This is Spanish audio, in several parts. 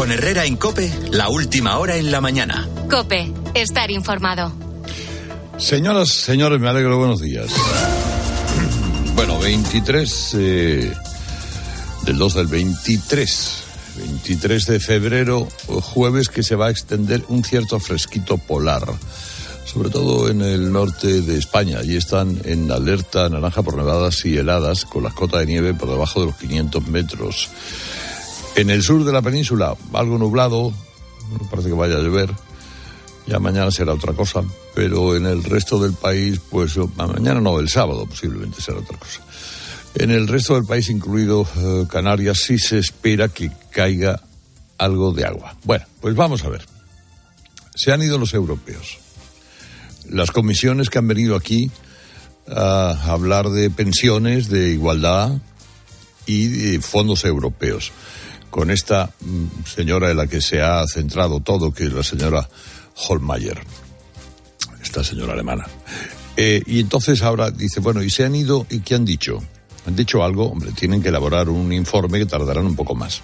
Con Herrera en Cope, la última hora en la mañana. Cope, estar informado. Señoras, señores, me alegro, buenos días. Bueno, 23 eh, del 2 del 23. 23 de febrero, jueves, que se va a extender un cierto fresquito polar, sobre todo en el norte de España. Allí están en alerta naranja por nevadas y heladas, con la cota de nieve por debajo de los 500 metros. En el sur de la península, algo nublado, no parece que vaya a llover. Ya mañana será otra cosa, pero en el resto del país, pues mañana no, el sábado posiblemente será otra cosa. En el resto del país, incluido eh, Canarias, sí se espera que caiga algo de agua. Bueno, pues vamos a ver. Se han ido los europeos. Las comisiones que han venido aquí a hablar de pensiones, de igualdad y de fondos europeos. Con esta mm, señora en la que se ha centrado todo, que es la señora Holmeyer, esta señora alemana. Eh, y entonces ahora dice, bueno, ¿y se han ido y qué han dicho? ¿Han dicho algo? Hombre, tienen que elaborar un informe que tardarán un poco más.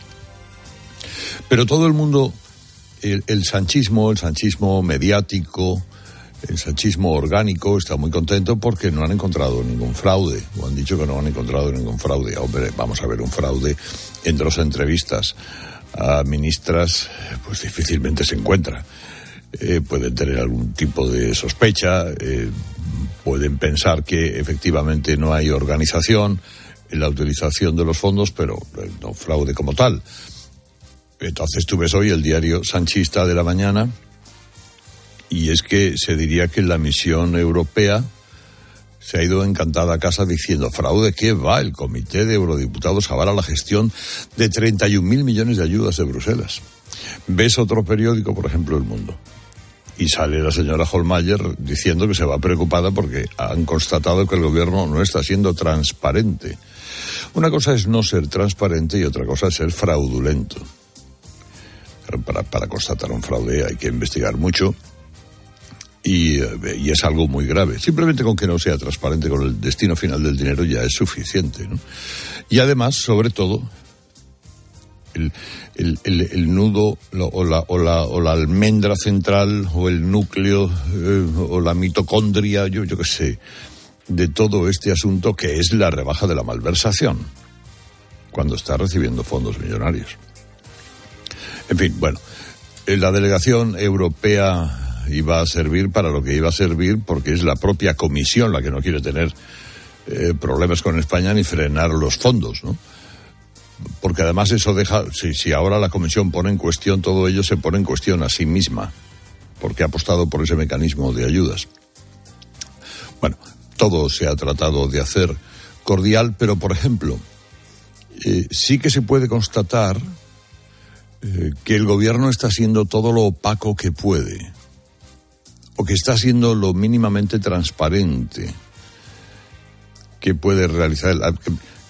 Pero todo el mundo, el, el sanchismo, el sanchismo mediático, el sanchismo orgánico está muy contento porque no han encontrado ningún fraude, o han dicho que no han encontrado ningún fraude. Hombre, vamos a ver un fraude en dos entrevistas a ministras, pues difícilmente se encuentra. Eh, pueden tener algún tipo de sospecha, eh, pueden pensar que efectivamente no hay organización en la utilización de los fondos, pero eh, no fraude como tal. Entonces tú ves hoy el diario Sanchista de la mañana y es que se diría que la misión europea se ha ido encantada a casa diciendo, fraude, ¿qué va? El comité de eurodiputados avala la gestión de 31.000 millones de ayudas de Bruselas. Ves otro periódico, por ejemplo, El Mundo, y sale la señora Holmayer diciendo que se va preocupada porque han constatado que el gobierno no está siendo transparente. Una cosa es no ser transparente y otra cosa es ser fraudulento. Para, para constatar un fraude hay que investigar mucho y, eh, y, es algo muy grave. Simplemente con que no sea transparente con el destino final del dinero ya es suficiente. ¿no? Y además, sobre todo, el, el, nudo o la, o, la, o la almendra central o el núcleo eh, o la mitocondria, yo, yo qué sé, de todo este asunto que es la rebaja de la malversación cuando está recibiendo fondos millonarios. En fin, bueno, la delegación europea iba a servir para lo que iba a servir porque es la propia comisión la que no quiere tener eh, problemas con España ni frenar los fondos, ¿no? Porque además eso deja, si, ahora la comisión pone en cuestión todo ello, se pone en cuestión a sí misma, porque ha apostado por ese mecanismo de ayudas. Bueno, todo se ha tratado de hacer cordial, pero por ejemplo, eh, sí que se puede constatar eh, que el gobierno está haciendo todo lo opaco que puede o que está siendo lo mínimamente transparente que puede realizar,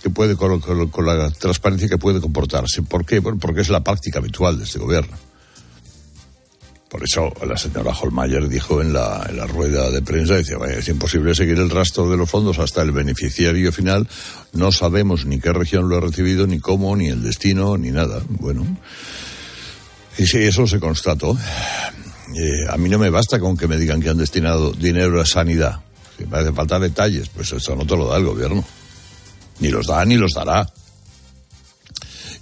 que, puede con, la transparencia que puede comportarse. ¿Por qué? Porque es la práctica habitual de este gobierno. Por eso la señora Holmayer dijo en la, rueda de prensa, dice, vaya, es imposible seguir el rastro de los fondos hasta el beneficiario final. No sabemos ni qué región lo ha recibido, ni cómo, ni el destino, ni nada. Bueno, y si eso se constató. Eh, a mí no me basta con que me digan que han destinado dinero a sanidad. Si me hace falta detalles, pues eso no te lo da el gobierno. Ni los da ni los dará.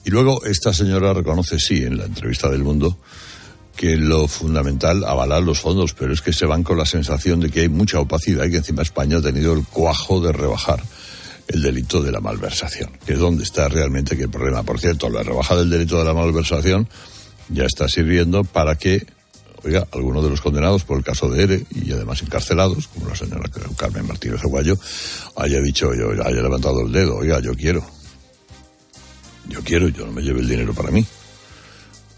Y luego esta señora reconoce, sí, en la entrevista del mundo, que lo fundamental avalar los fondos, pero es que se van con la sensación de que hay mucha opacidad y que encima España ha tenido el cuajo de rebajar el delito de la malversación, que es donde está realmente que el problema. Por cierto, la rebaja del delito de la malversación ya está sirviendo para que oiga, algunos de los condenados por el caso de ERE y además encarcelados, como la señora Carmen Martínez Aguayo, haya dicho, yo, haya levantado el dedo, oiga, yo quiero. Yo quiero, yo no me lleve el dinero para mí.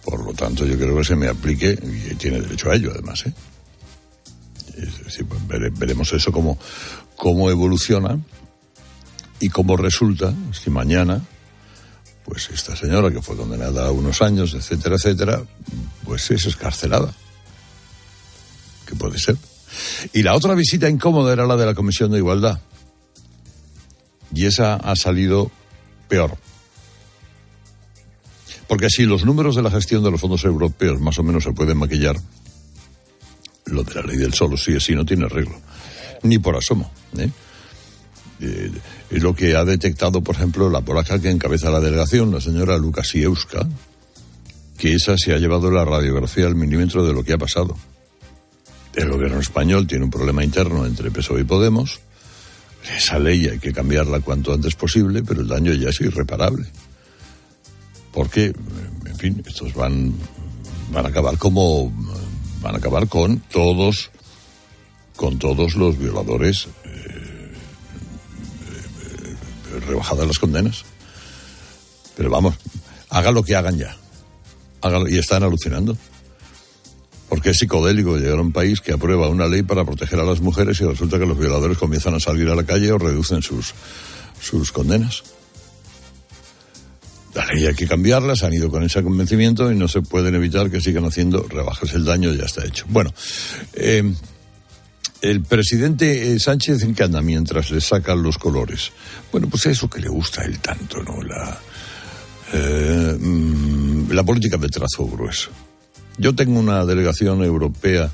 Por lo tanto, yo creo que se me aplique, y tiene derecho a ello además, ¿eh? Sí, pues veremos eso cómo, cómo evoluciona y cómo resulta si mañana pues esta señora que fue condenada a unos años, etcétera, etcétera, pues es escarcelada que puede ser. Y la otra visita incómoda era la de la Comisión de Igualdad. Y esa ha salido peor. Porque si los números de la gestión de los fondos europeos más o menos se pueden maquillar, lo de la ley del solo sí así no tiene arreglo, ni por asomo. ¿eh? Eh, es lo que ha detectado, por ejemplo, la polaca que encabeza la delegación, la señora Lukasiewska, que esa se ha llevado la radiografía al milímetro de lo que ha pasado. El gobierno español tiene un problema interno entre PSOE y Podemos. Esa ley hay que cambiarla cuanto antes posible, pero el daño ya es irreparable. Porque, en fin, estos van, van a acabar como van a acabar con todos con todos los violadores eh, eh, rebajadas las condenas. Pero vamos, haga lo que hagan ya. Y están alucinando. Porque es psicodélico llegar a un país que aprueba una ley para proteger a las mujeres y resulta que los violadores comienzan a salir a la calle o reducen sus, sus condenas. La ley hay que cambiarla, se han ido con ese convencimiento y no se pueden evitar que sigan haciendo rebajas. El daño ya está hecho. Bueno, eh, el presidente eh, Sánchez en anda mientras le sacan los colores. Bueno, pues eso que le gusta a él tanto, ¿no? La, eh, mm, la política de trazo grueso. Yo tengo una delegación europea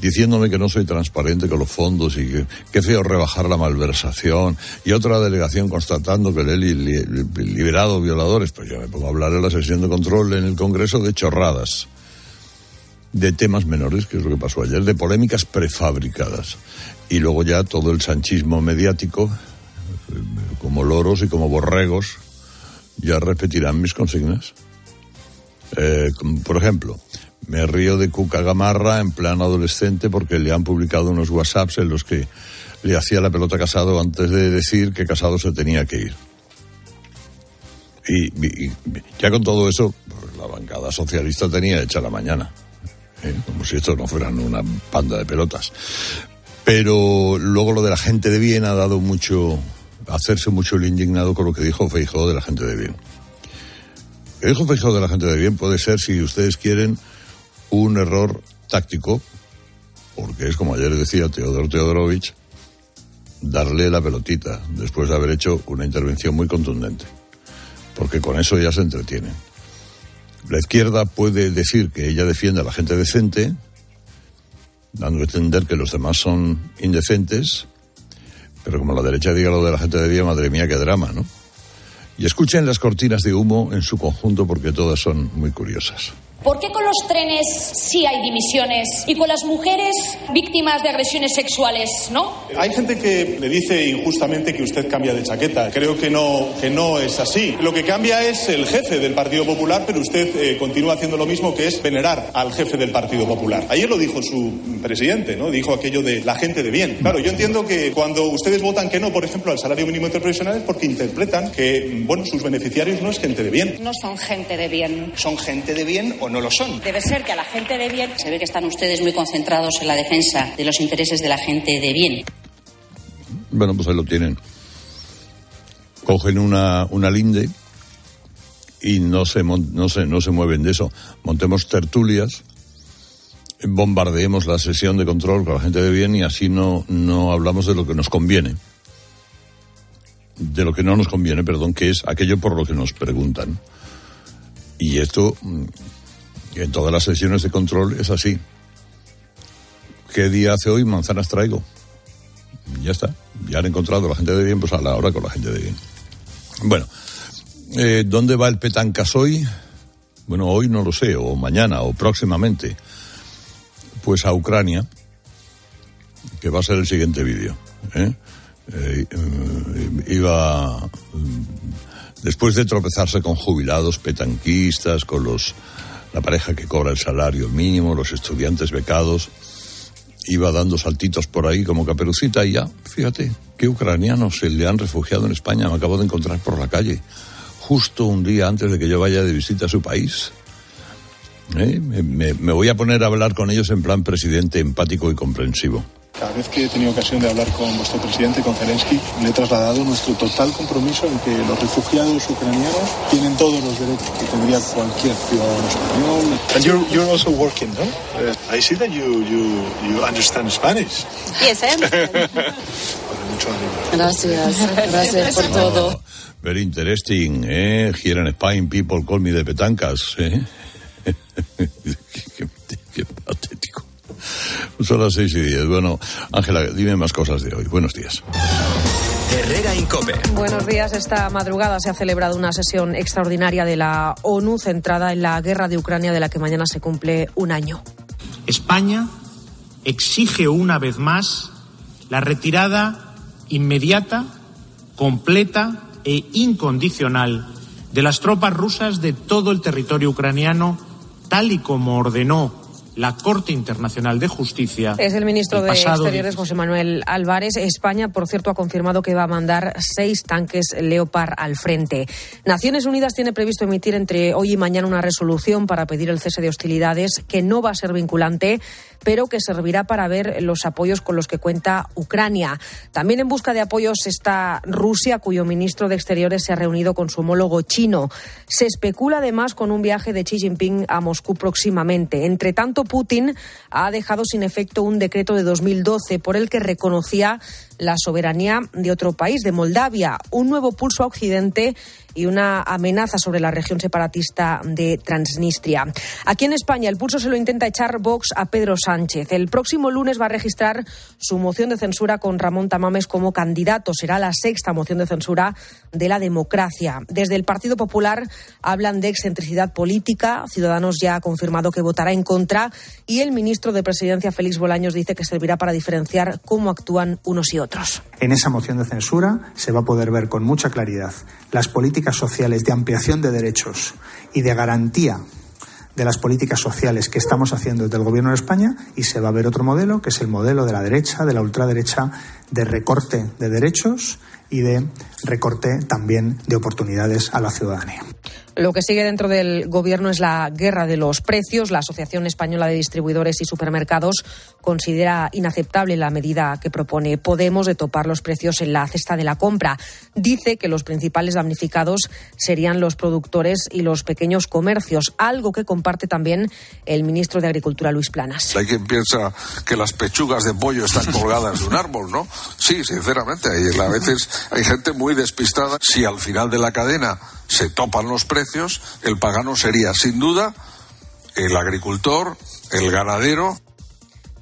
diciéndome que no soy transparente con los fondos y que, que feo rebajar la malversación, y otra delegación constatando que le he liberado violadores, pues yo me pongo a hablar en la sesión de control en el Congreso de chorradas, de temas menores, que es lo que pasó ayer, de polémicas prefabricadas, y luego ya todo el sanchismo mediático, como loros y como borregos, ya repetirán mis consignas. Eh, por ejemplo, me río de Cuca Gamarra en plan adolescente porque le han publicado unos WhatsApps en los que le hacía la pelota Casado antes de decir que Casado se tenía que ir. Y, ya con todo eso, pues, la bancada socialista tenía hecha la mañana. ¿eh? Como si estos no fueran una panda de pelotas. Pero luego lo de la gente de bien ha dado mucho, hacerse mucho el indignado con lo que dijo Feijóo de la gente de bien. Dijo Feijóo de la gente de bien puede ser, si ustedes quieren, un error táctico, porque es como ayer decía Teodor Teodorovich, darle la pelotita después de haber hecho una intervención muy contundente, porque con eso ya se entretiene. La izquierda puede decir que ella defiende a la gente decente, dando a entender que los demás son indecentes, pero como la derecha diga lo de la gente de día, madre mía, qué drama, ¿no? Y escuchen las cortinas de humo en su conjunto porque todas son muy curiosas. ¿Por qué con los trenes sí hay dimisiones y con las mujeres víctimas de agresiones sexuales no? Hay gente que le dice injustamente que usted cambia de chaqueta. Creo que no, que no es así. Lo que cambia es el jefe del Partido Popular, pero usted eh, continúa haciendo lo mismo que es venerar al jefe del Partido Popular. Ayer lo dijo su presidente, ¿no? Dijo aquello de la gente de bien. Claro, yo entiendo que cuando ustedes votan que no, por ejemplo, al salario mínimo interprofesional es porque interpretan que, bueno, sus beneficiarios no es gente de bien. No son gente de bien. ¿Son gente de bien o no lo son. Debe ser que a la gente de bien se ve que están ustedes muy concentrados en la defensa de los intereses de la gente de bien. Bueno, pues ahí lo tienen. Cogen una, una linde y no se, no, se, no se mueven de eso. Montemos tertulias, bombardeemos la sesión de control con la gente de bien y así no, no hablamos de lo que nos conviene. De lo que no nos conviene, perdón, que es aquello por lo que nos preguntan. Y esto en todas las sesiones de control es así. ¿Qué día hace hoy? Manzanas traigo. Ya está. Ya han encontrado la gente de bien, pues a la hora con la gente de bien. Bueno, eh, ¿dónde va el Petancas hoy? Bueno, hoy no lo sé, o mañana, o próximamente. Pues a Ucrania, que va a ser el siguiente vídeo. ¿eh? Eh, iba, mm, después de tropezarse con jubilados petanquistas, con los la pareja que cobra el salario mínimo, los estudiantes becados, iba dando saltitos por ahí como caperucita y ya, fíjate, qué ucranianos se le han refugiado en España, me acabo de encontrar por la calle, justo un día antes de que yo vaya de visita a su país. ¿Eh? Me, me voy a poner a hablar con ellos en plan presidente empático y comprensivo. Cada vez que he tenido ocasión de hablar con vuestro presidente, con Zelensky, le he trasladado nuestro total compromiso en que los refugiados ucranianos tienen todos los derechos que tendría cualquier ciudadano español. And you're, you're also working, no? Uh, I see that you, you, you understand Spanish. Yes, I understand. Mucho ánimo. Gracias, gracias por todo. Very interesting, ¿eh? Here in Spain, people call me de petancas, ¿eh? qué. Son las seis y diez. Bueno, Ángela, dime más cosas de hoy. Buenos días. Herrera Incope. Buenos días. Esta madrugada se ha celebrado una sesión extraordinaria de la ONU centrada en la guerra de Ucrania de la que mañana se cumple un año. España exige una vez más la retirada inmediata, completa e incondicional de las tropas rusas de todo el territorio ucraniano, tal y como ordenó la Corte Internacional de Justicia. Es el ministro el de Exteriores, José Manuel Álvarez. España, por cierto, ha confirmado que va a mandar seis tanques Leopard al frente. Naciones Unidas tiene previsto emitir entre hoy y mañana una resolución para pedir el cese de hostilidades que no va a ser vinculante, pero que servirá para ver los apoyos con los que cuenta Ucrania. También en busca de apoyos está Rusia, cuyo ministro de Exteriores se ha reunido con su homólogo chino. Se especula además con un viaje de Xi Jinping a Moscú próximamente. Entre tanto, Putin ha dejado sin efecto un decreto de 2012 por el que reconocía la soberanía de otro país, de Moldavia, un nuevo pulso a Occidente y una amenaza sobre la región separatista de Transnistria. Aquí en España el pulso se lo intenta echar Vox a Pedro Sánchez. El próximo lunes va a registrar su moción de censura con Ramón Tamames como candidato. Será la sexta moción de censura de la democracia. Desde el Partido Popular hablan de excentricidad política. Ciudadanos ya ha confirmado que votará en contra y el ministro de Presidencia, Félix Bolaños, dice que servirá para diferenciar cómo actúan unos y otros. En esa moción de censura se va a poder ver con mucha claridad las políticas sociales de ampliación de derechos y de garantía de las políticas sociales que estamos haciendo desde el Gobierno de España y se va a ver otro modelo, que es el modelo de la derecha, de la ultraderecha, de recorte de derechos y de recorte también de oportunidades a la ciudadanía. Lo que sigue dentro del gobierno es la guerra de los precios. La Asociación Española de Distribuidores y Supermercados considera inaceptable la medida que propone Podemos de topar los precios en la cesta de la compra. Dice que los principales damnificados serían los productores y los pequeños comercios, algo que comparte también el ministro de Agricultura, Luis Planas. Hay quien piensa que las pechugas de pollo están colgadas de un árbol, ¿no? Sí, sinceramente. A veces hay gente muy despistada. Si al final de la cadena se topan los precios, el pagano sería sin duda el agricultor, el ganadero.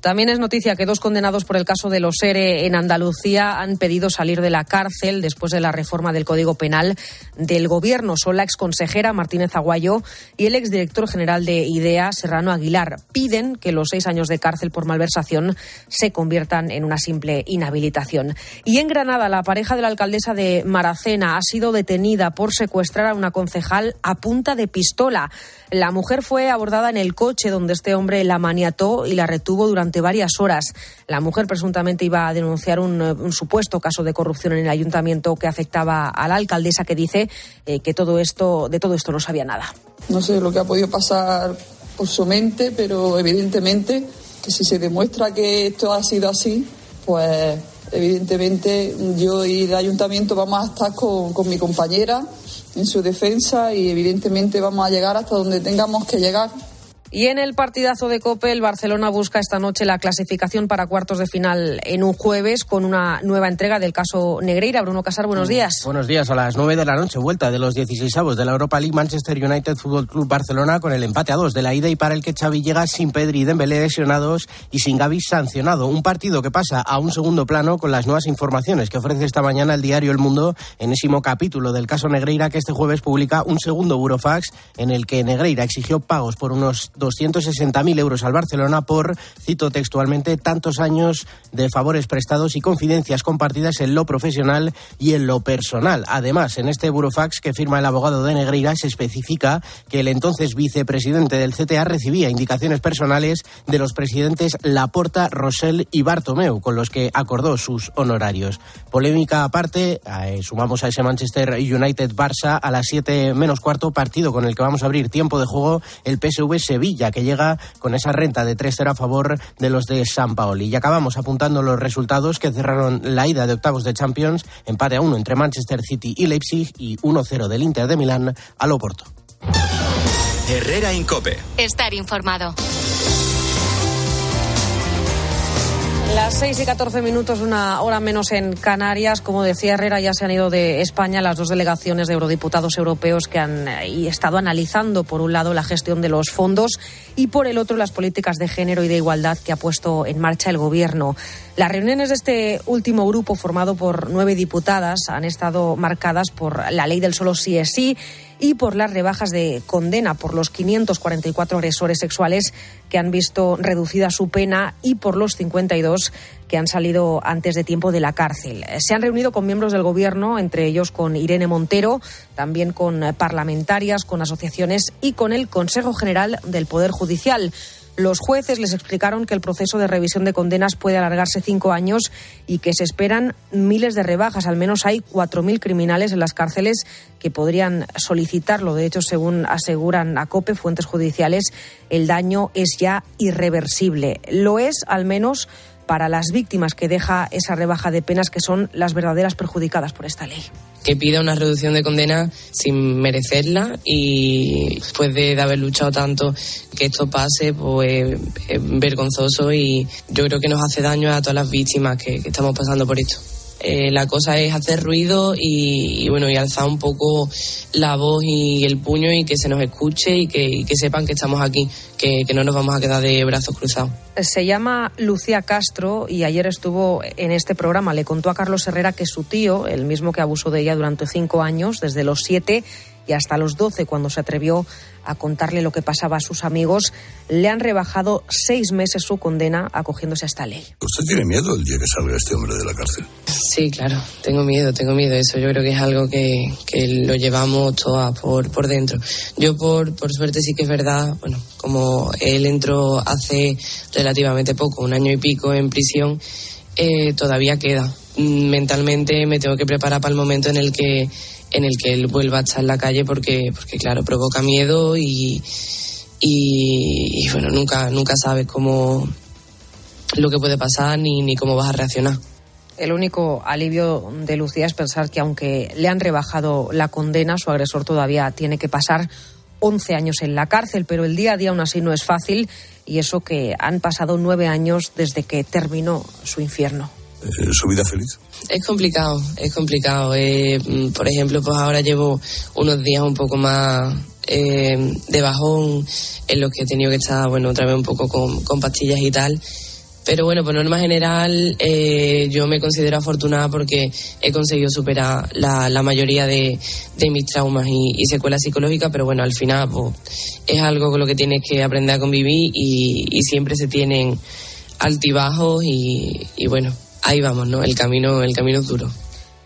También es noticia que dos condenados por el caso de los ERE en Andalucía han pedido salir de la cárcel después de la reforma del Código Penal del Gobierno. Son la exconsejera Martínez Aguayo y el exdirector general de IDEA, Serrano Aguilar. Piden que los seis años de cárcel por malversación se conviertan en una simple inhabilitación. Y en Granada, la pareja de la alcaldesa de Maracena ha sido detenida por secuestrar a una concejal a punta de pistola. La mujer fue abordada en el coche donde este hombre la maniató y la retuvo durante varias horas. La mujer presuntamente iba a denunciar un, un supuesto caso de corrupción en el ayuntamiento que afectaba a la alcaldesa que dice eh, que todo esto, de todo esto no sabía nada. No sé lo que ha podido pasar por su mente, pero evidentemente que si se demuestra que esto ha sido así, pues evidentemente yo y el ayuntamiento vamos a estar con, con mi compañera en su defensa y evidentemente vamos a llegar hasta donde tengamos que llegar. Y en el partidazo de Cope, el Barcelona busca esta noche la clasificación para cuartos de final en un jueves con una nueva entrega del caso Negreira. Bruno Casar, buenos días. Buenos días. A las 9 de la noche, vuelta de los 16 avos de la Europa League Manchester United Fútbol Club Barcelona con el empate a dos de la ida y para el que Xavi llega sin Pedri y Dembélé lesionados y sin Gavi sancionado. Un partido que pasa a un segundo plano con las nuevas informaciones que ofrece esta mañana el diario El Mundo, enésimo capítulo del caso Negreira que este jueves publica un segundo burofax en el que Negreira exigió pagos por unos 260.000 euros al Barcelona por, cito textualmente, tantos años de favores prestados y confidencias compartidas en lo profesional y en lo personal. Además, en este burofax que firma el abogado de Negreira se especifica que el entonces vicepresidente del CTA recibía indicaciones personales de los presidentes Laporta, Rosell y Bartomeu, con los que acordó sus honorarios. Polémica aparte, eh, sumamos a ese Manchester United Barça a las 7 menos cuarto, partido con el que vamos a abrir tiempo de juego el PSV Sevilla Sevilla, que llega con esa renta de 3-0 a favor de los de San Paoli. Y acabamos apuntando los resultados que cerraron la ida de octavos de Champions, empate a uno entre Manchester City y Leipzig y 1-0 del Inter de Milán al Oporto. Herrera Incope. Estar informado. Las 6 y 14 minutos, una hora menos en Canarias. Como decía Herrera, ya se han ido de España las dos delegaciones de eurodiputados europeos que han eh, estado analizando, por un lado, la gestión de los fondos y, por el otro, las políticas de género y de igualdad que ha puesto en marcha el Gobierno. Las reuniones de este último grupo, formado por nueve diputadas, han estado marcadas por la ley del solo sí es sí y por las rebajas de condena por los 544 agresores sexuales que han visto reducida su pena y por los 52 que han salido antes de tiempo de la cárcel. Se han reunido con miembros del Gobierno, entre ellos con Irene Montero, también con parlamentarias, con asociaciones y con el Consejo General del Poder Judicial. Los jueces les explicaron que el proceso de revisión de condenas puede alargarse cinco años y que se esperan miles de rebajas. Al menos hay cuatro mil criminales en las cárceles que podrían solicitarlo. De hecho, según aseguran a COPE, fuentes judiciales, el daño es ya irreversible. Lo es, al menos, para las víctimas que deja esa rebaja de penas que son las verdaderas perjudicadas por esta ley. Que pida una reducción de condena sin merecerla y después de, haber luchado tanto que esto pase, pues es vergonzoso y yo creo que nos hace daño a todas las víctimas que estamos pasando por esto. Eh, la cosa es hacer ruido y, bueno y alzar un poco la voz y el puño y que se nos escuche y que, sepan que estamos aquí, que, que, no nos vamos a quedar de brazos cruzados. Se llama Lucía Castro y ayer estuvo en este programa. Le contó a Carlos Herrera que su tío, el mismo que abusó de ella durante cinco años, desde los siete y hasta los 12, cuando se atrevió a contarle lo que pasaba a sus amigos, le han rebajado seis meses su condena acogiéndose a esta ley. ¿Usted tiene miedo el día que salga este hombre de la cárcel? Sí, claro, tengo miedo, tengo miedo. Eso yo creo que es algo que, lo llevamos todas por, por dentro. Yo, por, por suerte, sí que es verdad, bueno, como él entró hace relativamente poco, un año y pico en prisión, eh, todavía queda. Mentalmente me tengo que preparar para el momento en el que en el que él vuelva a estar en la calle porque, porque claro, provoca miedo y, y, bueno, nunca, nunca sabes cómo lo que puede pasar ni, ni cómo vas a reaccionar. El único alivio de Lucía es pensar que aunque le han rebajado la condena, su agresor todavía tiene que pasar 11 años en la cárcel, pero el día a día aún así no es fácil y eso que han pasado nueve años desde que terminó su infierno. Eh, su vida feliz? Es complicado, es complicado. Eh, mm, por ejemplo, pues ahora llevo unos días un poco más eh, de bajón en los que he tenido que estar, bueno, otra vez un poco con, pastillas y tal. Pero bueno, por norma general, yo me considero afortunada porque he conseguido superar la, mayoría de, mis traumas y, secuelas psicológicas, pero bueno, al final pues, es algo con lo que tienes que aprender a convivir y, siempre se tienen altibajos y, y bueno, ahí vamos, ¿no? El camino, el camino es duro.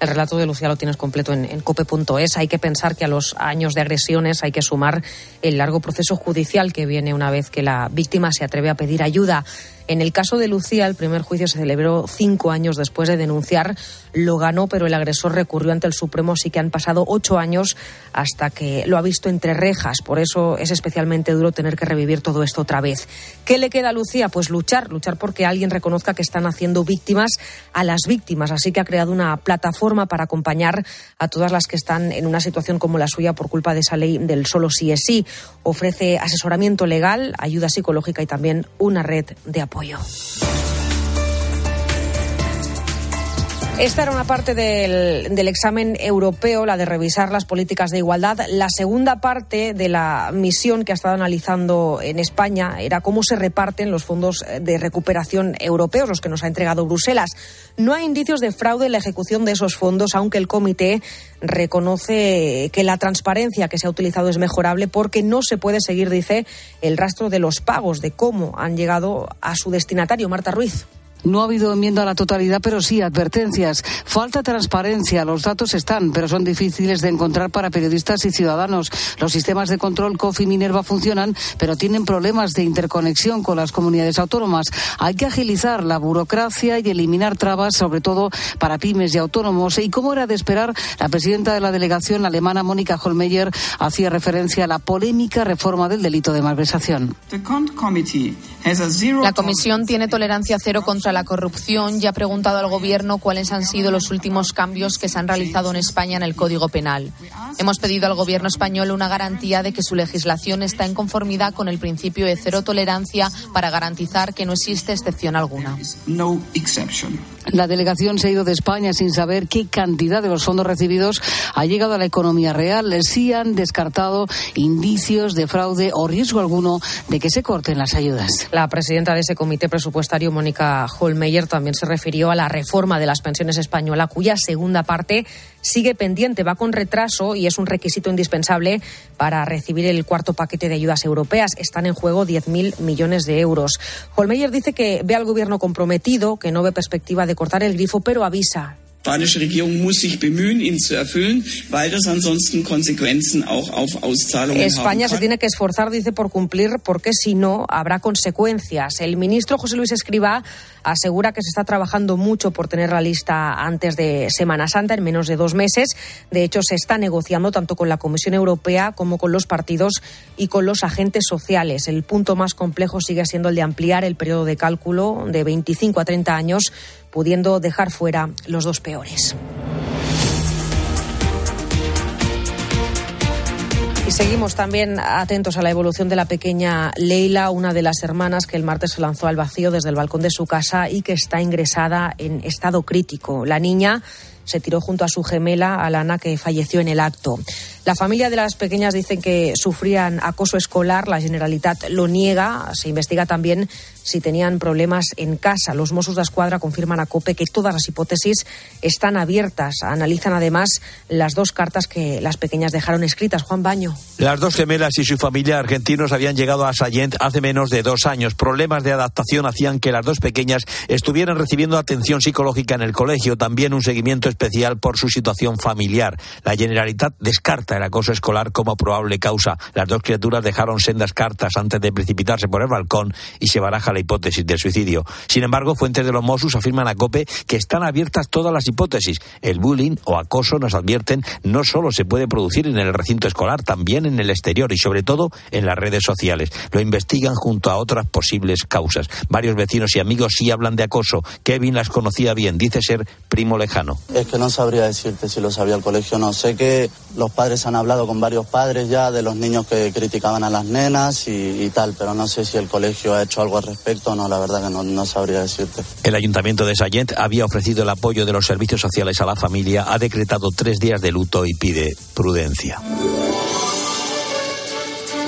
El relato de Lucía lo tienes completo en, cope.es. Hay que pensar que a los años de agresiones hay que sumar el largo proceso judicial que viene una vez que la víctima se atreve a pedir ayuda. En el caso de Lucía, el primer juicio se celebró cinco años después de denunciar. Lo ganó, pero el agresor recurrió ante el Supremo, sí que han pasado ocho años hasta que lo ha visto entre rejas. Por eso es especialmente duro tener que revivir todo esto otra vez. ¿Qué le queda a Lucía? Pues luchar, luchar porque alguien reconozca que están haciendo víctimas a las víctimas. Así que ha creado una plataforma para acompañar a todas las que están en una situación como la suya por culpa de esa ley del solo sí es sí. Ofrece asesoramiento legal, ayuda psicológica y también una red de apoyo. よ。Esta era una parte del, del, examen europeo, la de revisar las políticas de igualdad. La segunda parte de la misión que ha estado analizando en España era cómo se reparten los fondos de recuperación europeos, los que nos ha entregado Bruselas. No hay indicios de fraude en la ejecución de esos fondos, aunque el comité reconoce que la transparencia que se ha utilizado es mejorable porque no se puede seguir, dice, el rastro de los pagos, de cómo han llegado a su destinatario. Marta Ruiz. No ha habido enmienda a la totalidad, pero sí advertencias. Falta transparencia. Los datos están, pero son difíciles de encontrar para periodistas y ciudadanos. Los sistemas de control COFI y Minerva funcionan, pero tienen problemas de interconexión con las comunidades autónomas. Hay que agilizar la burocracia y eliminar trabas, sobre todo para pymes y autónomos. Y como era de esperar, la presidenta de la delegación alemana, Mónica Holmeyer, hacía referencia a la polémica reforma del delito de malversación. La comisión tiene tolerancia cero contra la corrupción y ha preguntado al Gobierno cuáles han sido los últimos cambios que se han realizado en España en el Código Penal. Hemos pedido al Gobierno español una garantía de que su legislación está en conformidad con el principio de cero tolerancia para garantizar que no existe excepción alguna. La delegación se ha ido de España sin saber qué cantidad de los fondos recibidos ha llegado a la economía real. Sí han descartado indicios de fraude o riesgo alguno de que se corten las ayudas. La presidenta de ese comité presupuestario, Mónica Holmeyer, también se refirió a la reforma de las pensiones española, cuya segunda parte sigue pendiente, va con retraso y es un requisito indispensable para recibir el cuarto paquete de ayudas europeas. Están en juego 10.000 millones de euros. Holmeyer dice que ve al gobierno comprometido, que no ve perspectiva de cortar el grifo, pero avisa spanische Regierung muss sich bemühen, ihn zu erfüllen, weil das ansonsten Konsequenzen auch auf Auszahlungen España se tiene que esforzar, dice, por cumplir, porque si no, habrá consecuencias. El ministro José Luis Escriba asegura que se está trabajando mucho por tener la lista antes de Semana Santa, en menos de dos meses. De hecho, se está negociando tanto con la Comisión Europea como con los partidos y con los agentes sociales. El punto más complejo sigue siendo el de ampliar el periodo de cálculo de 25 a 30 años pudiendo dejar fuera los dos peores. Y seguimos también atentos a la evolución de la pequeña Leila, una de las hermanas que el martes se lanzó al vacío desde el balcón de su casa y que está ingresada en estado crítico. La niña se tiró junto a su gemela, Alana, que falleció en el acto. La familia de las pequeñas dicen que sufrían acoso escolar, la Generalitat lo niega, se investiga también si tenían problemas en casa. Los Mossos de Escuadra confirman a COPE que todas las hipótesis están abiertas. Analizan además las dos cartas que las pequeñas dejaron escritas. Juan Baño. Las dos gemelas y su familia argentinos habían llegado a Sallent hace menos de dos años. Problemas de adaptación hacían que las dos pequeñas estuvieran recibiendo atención psicológica en el colegio, también un seguimiento especial por su situación familiar. La Generalitat descarta el acoso escolar como probable causa. Las dos criaturas dejaron sendas cartas antes de precipitarse por el balcón y se baraja la hipótesis de suicidio. Sin embargo, fuentes de los Mossos afirman a COPE que están abiertas todas las hipótesis. El bullying o acoso, nos advierten, no solo se puede producir en el recinto escolar, también en el exterior y sobre todo en las redes sociales. Lo investigan junto a otras posibles causas. Varios vecinos y amigos sí hablan de acoso. Kevin las conocía bien, dice ser primo lejano. Es que no sabría decirte si lo sabía el colegio no. Sé que los padres han hablado con varios padres ya de los niños que criticaban a las nenas y, tal, pero no sé si el colegio ha hecho algo al respecto no, la verdad que no, no sabría decirte. El ayuntamiento de Sallent había ofrecido el apoyo de los servicios sociales a la familia, ha decretado tres días de luto y pide prudencia.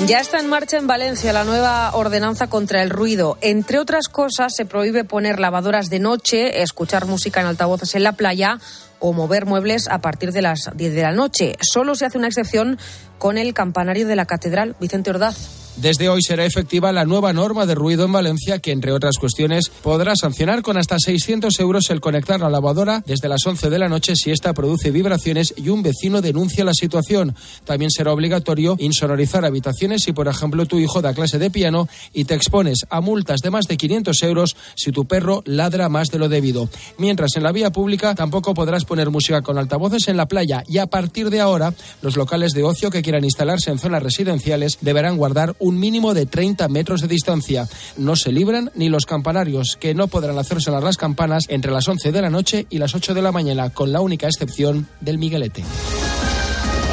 Ya está en marcha en Valencia la nueva ordenanza contra el ruido. Entre otras cosas, se prohíbe poner lavadoras de noche, escuchar música en altavoces en la playa o mover muebles a partir de las 10 de la noche. Solo se hace una excepción con el campanario de la catedral. Vicente Ordaz. Desde hoy será efectiva la nueva norma de ruido en Valencia que, entre otras cuestiones, podrá sancionar con hasta 600 euros el conectar la lavadora desde las 11 de la noche si ésta produce vibraciones y un vecino denuncia la situación. También será obligatorio insonorizar habitaciones si, por ejemplo, tu hijo da clase de piano y te expones a multas de más de 500 euros si tu perro ladra más de lo debido. Mientras en la vía pública tampoco podrás poner música con altavoces en la playa y a partir de ahora los locales de ocio que quieran instalarse en zonas residenciales deberán guardar un mínimo de 30 metros de distancia. No se libran ni los campanarios, que no podrán hacer sonar las campanas entre las 11 de la noche y las 8 de la mañana, con la única excepción del Miguelete.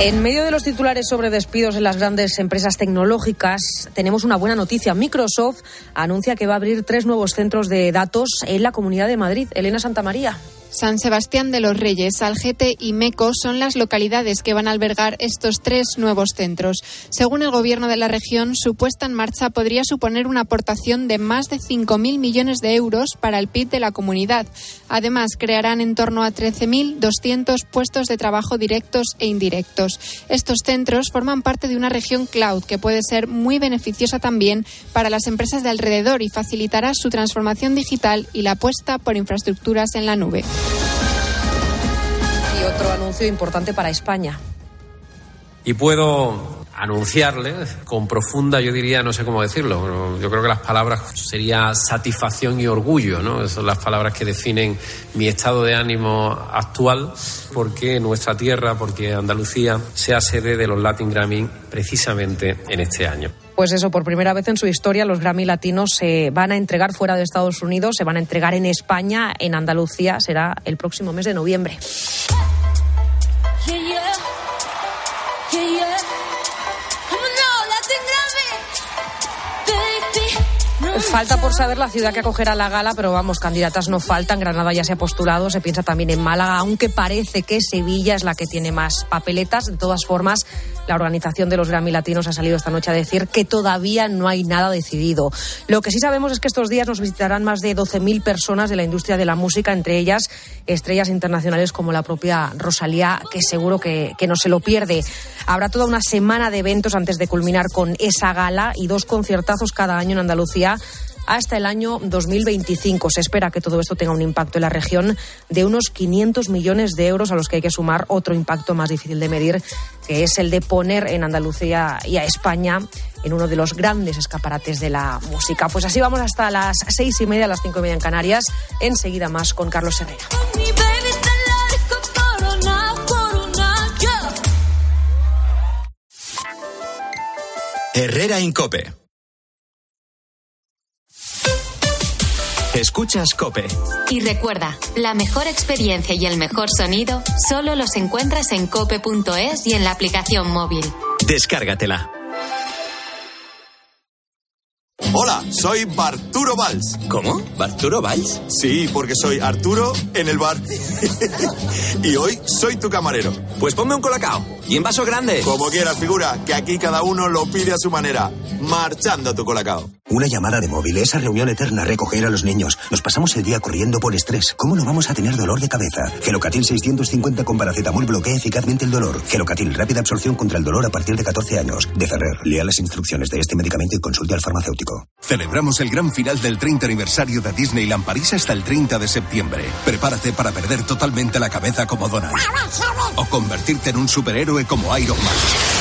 En medio de los titulares sobre despidos en las grandes empresas tecnológicas, tenemos una buena noticia. Microsoft anuncia que va a abrir tres nuevos centros de datos en la Comunidad de Madrid. Elena Santamaría. San Sebastián de los Reyes, Algete y Meco son las localidades que van a albergar estos tres nuevos centros. Según el gobierno de la región, su puesta en marcha podría suponer una aportación de más de 5.000 millones de euros para el PIB de la comunidad. Además, crearán en torno a 13.200 puestos de trabajo directos e indirectos. Estos centros forman parte de una región cloud que puede ser muy beneficiosa también para las empresas de alrededor y facilitará su transformación digital y la apuesta por infraestructuras en la nube. Y otro anuncio importante para España. Y puedo anunciarle con profunda, yo diría, no sé cómo decirlo, pero yo creo que las palabras sería satisfacción y orgullo, ¿no? Esas son las palabras que definen mi estado de ánimo actual, porque nuestra tierra, porque Andalucía sea sede de los Latin Grammy precisamente en este año. Pues eso, por primera vez en su historia los Grammy Latinos se van a entregar fuera de Estados Unidos, se van a entregar en España, en Andalucía, será el próximo mes de noviembre. Falta por saber la ciudad que acogerá la gala, pero vamos, candidatas no faltan. Granada ya se ha postulado, se piensa también en Málaga, aunque parece que Sevilla es la que tiene más papeletas. De todas formas, la organización de los Grammy Latinos ha salido esta noche a decir que todavía no hay nada decidido. Lo que sí sabemos es que estos días nos visitarán más de 12.000 personas de la industria de la música, entre ellas estrellas internacionales como la propia Rosalía, que seguro que, que no se lo pierde. Habrá toda una semana de eventos antes de culminar con esa gala y dos conciertazos cada año en Andalucía hasta el año 2025. Se espera que todo esto tenga un impacto en la región de unos 500 millones de euros a los que hay que sumar otro impacto más difícil de medir, que es el de poner en Andalucía y a España en uno de los grandes escaparates de la música. Pues así vamos hasta las seis y media, las cinco y media en Canarias. Enseguida más con Carlos Herrera. Herrera Incope. Escuchas Cope. Y recuerda, la mejor experiencia y el mejor sonido solo los encuentras en cope.es y en la aplicación móvil. Descárgatela. Hola, soy Barturo Valls. ¿Cómo? ¿Barturo Valls? Sí, porque soy Arturo en el bar. y hoy soy tu camarero. Pues ponme un colacao. ¿Y en vaso grande? Como quieras, figura, que aquí cada uno lo pide a su manera. Marchando tu colacao. Una llamada de móvil, esa reunión eterna, recoger a los niños. Nos pasamos el día corriendo por estrés. ¿Cómo no vamos a tener dolor de cabeza? Gelocatil 650 con paracetamol bloquea eficazmente el dolor. Gelocatil, rápida absorción contra el dolor a partir de 14 años. De Ferrer, lea las instrucciones de este medicamento y consulte al farmacéutico. Celebramos el gran final del 30 aniversario de Disneyland París hasta el 30 de septiembre. Prepárate para perder totalmente la cabeza como Donald. O convertirte en un superhéroe como Iron Man.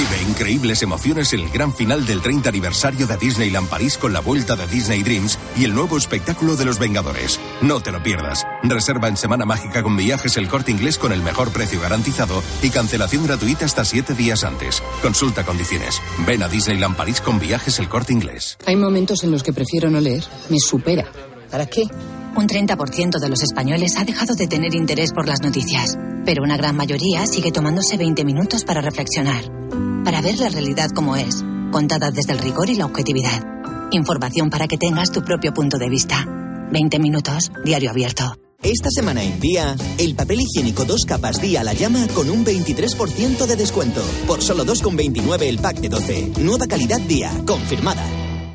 Vive increíbles emociones en el gran final del 30 aniversario de Disneyland París con la vuelta de Disney Dreams y el nuevo espectáculo de los Vengadores. No te lo pierdas. Reserva en Semana Mágica con viajes el corte inglés con el mejor precio garantizado y cancelación gratuita hasta siete días antes. Consulta condiciones. Ven a Disneyland París con viajes el corte inglés. Hay momentos en los que prefiero no leer. Me supera. ¿Para qué? Un 30% de los españoles ha dejado de tener interés por las noticias, pero una gran mayoría sigue tomándose 20 minutos para reflexionar, para ver la realidad como es, contada desde el rigor y la objetividad. Información para que tengas tu propio punto de vista. 20 minutos, diario abierto. Esta semana en Día, el papel higiénico dos capas Día la llama con un 23% de descuento. Por solo 2,29 el pack de 12. Nueva calidad Día, confirmada.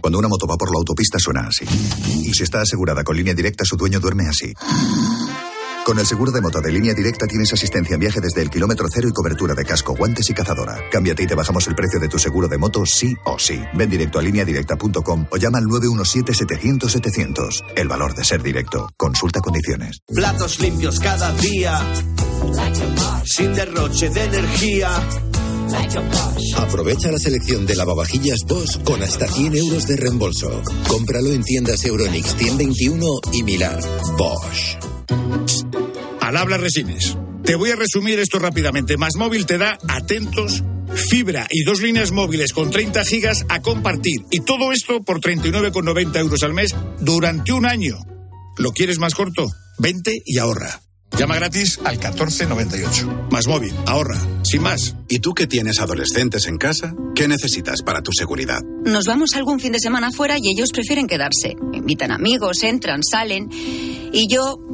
Cuando una moto va por la autopista suena así. Y si está asegurada con línea directa, su dueño duerme así. Con el seguro de moto de línea directa tienes asistencia en viaje desde el kilómetro cero y cobertura de casco, guantes y cazadora. Cámbiate y te bajamos el precio de tu seguro de moto sí o sí. Ven directo a lineadirecta.com o llama al 917-700-700. El valor de ser directo. Consulta condiciones. Platos limpios cada día. Sin derroche de energía. Aprovecha la selección de lavavajillas Bosch con hasta 100 euros de reembolso. Cómpralo en tiendas Euronix 121 y Milar. Bosch. Al habla resines. Te voy a resumir esto rápidamente. Más móvil te da atentos, fibra y dos líneas móviles con 30 gigas a compartir. Y todo esto por 39,90 euros al mes durante un año. ¿Lo quieres más corto? Vente y ahorra. Llama gratis al 1498. Más móvil, ahorra, sin más. ¿Y tú que tienes adolescentes en casa? ¿Qué necesitas para tu seguridad? Nos vamos algún fin de semana fuera y ellos prefieren quedarse. Invitan amigos, entran, salen. Y yo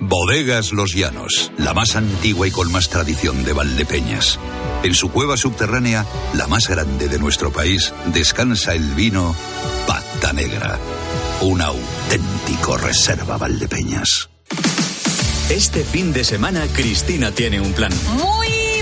Bodegas Los Llanos, la más antigua y con más tradición de Valdepeñas. En su cueva subterránea, la más grande de nuestro país, descansa el vino Pata Negra, un auténtico reserva Valdepeñas. Este fin de semana, Cristina tiene un plan. Muy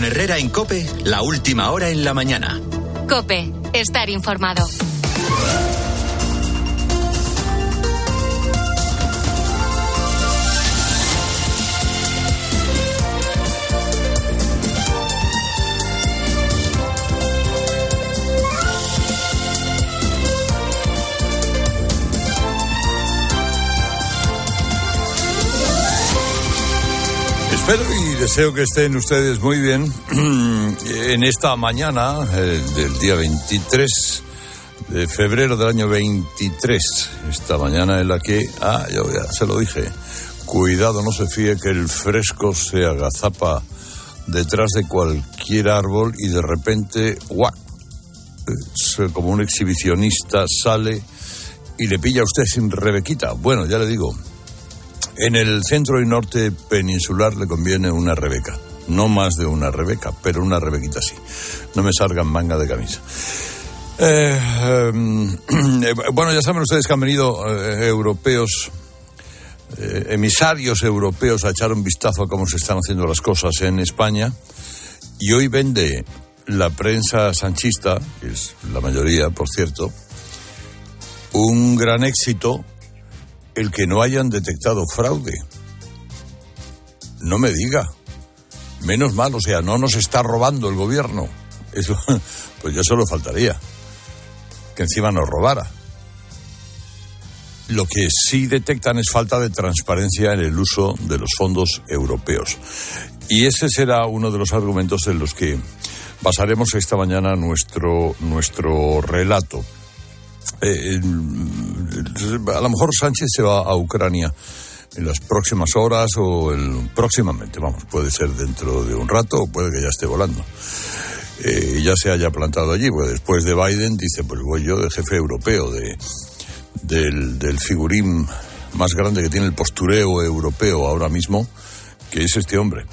Herrera en Cope, la última hora en la mañana. Cope, estar informado. Espero y deseo que estén ustedes muy bien en esta mañana eh, del día 23 de febrero del año 23. Esta mañana en la que, ah, yo ya se lo dije, cuidado, no se fíe que el fresco se agazapa detrás de cualquier árbol y de repente, ¡guau! como un exhibicionista sale y le pilla a usted sin rebequita. Bueno, ya le digo, en el centro y norte peninsular le conviene una Rebeca. No más de una Rebeca, pero una Rebequita sí. No me salgan manga de camisa. Eh, em, eh, bueno, ya saben ustedes que han venido eh, europeos, emisarios europeos a echar un vistazo a cómo se están haciendo las cosas en España. Y hoy vende la prensa sanchista, que es la mayoría, por cierto, un gran éxito el que no hayan detectado fraude. No me diga. Menos mal, o sea, no nos está robando el gobierno. Eso, pues ya solo faltaría. Que encima nos robara. Lo que sí detectan es falta de transparencia en el uso de los fondos europeos. Y ese será uno de los argumentos en los que basaremos esta mañana nuestro, nuestro relato. Eh, a lo mejor Sánchez se va a Ucrania en las próximas horas o el, próximamente, vamos, puede ser dentro de un rato o puede que ya esté volando. Eh, ya se haya plantado allí, porque después de Biden dice, pues voy yo de jefe europeo, de, del, del figurín más grande que tiene el postureo europeo ahora mismo, que es este hombre.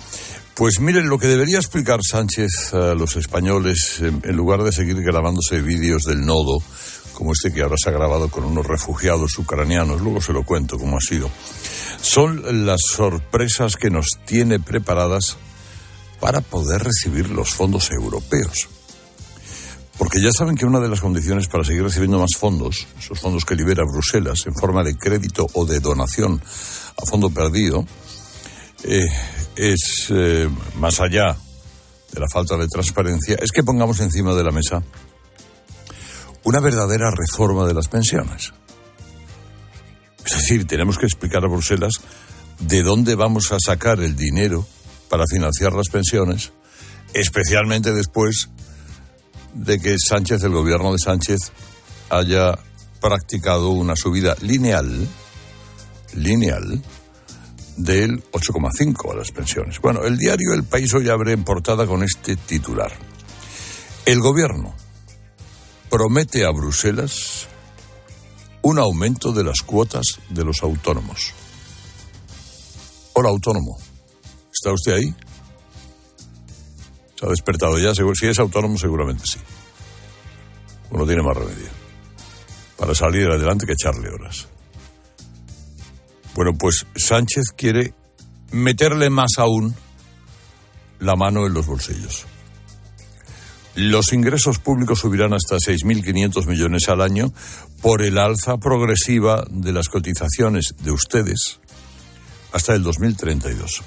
Pues miren, lo que debería explicar Sánchez a los españoles, en lugar de seguir grabándose vídeos del nodo, como este que ahora se ha grabado con unos refugiados ucranianos, luego se lo cuento cómo ha sido, son las sorpresas que nos tiene preparadas para poder recibir los fondos europeos. Porque ya saben que una de las condiciones para seguir recibiendo más fondos, esos fondos que libera Bruselas en forma de crédito o de donación a fondo perdido, eh, es eh, más allá de la falta de transparencia, es que pongamos encima de la mesa una verdadera reforma de las pensiones. Es decir, tenemos que explicar a Bruselas de dónde vamos a sacar el dinero para financiar las pensiones, especialmente después de que Sánchez, el gobierno de Sánchez, haya practicado una subida lineal, lineal, del 8,5 a las pensiones. Bueno, el diario El País hoy abre en portada con este titular. El gobierno promete a Bruselas un aumento de las cuotas de los autónomos. Hola, autónomo. ¿Está usted ahí? ¿Se ha despertado ya? Si es autónomo, seguramente sí. Uno tiene más remedio. para salir adelante que echarle horas. Bueno, pues Sánchez quiere meterle más aún la mano en los bolsillos. Los ingresos públicos subirán hasta 6.500 millones al año por el alza progresiva de las cotizaciones de ustedes hasta el 2032.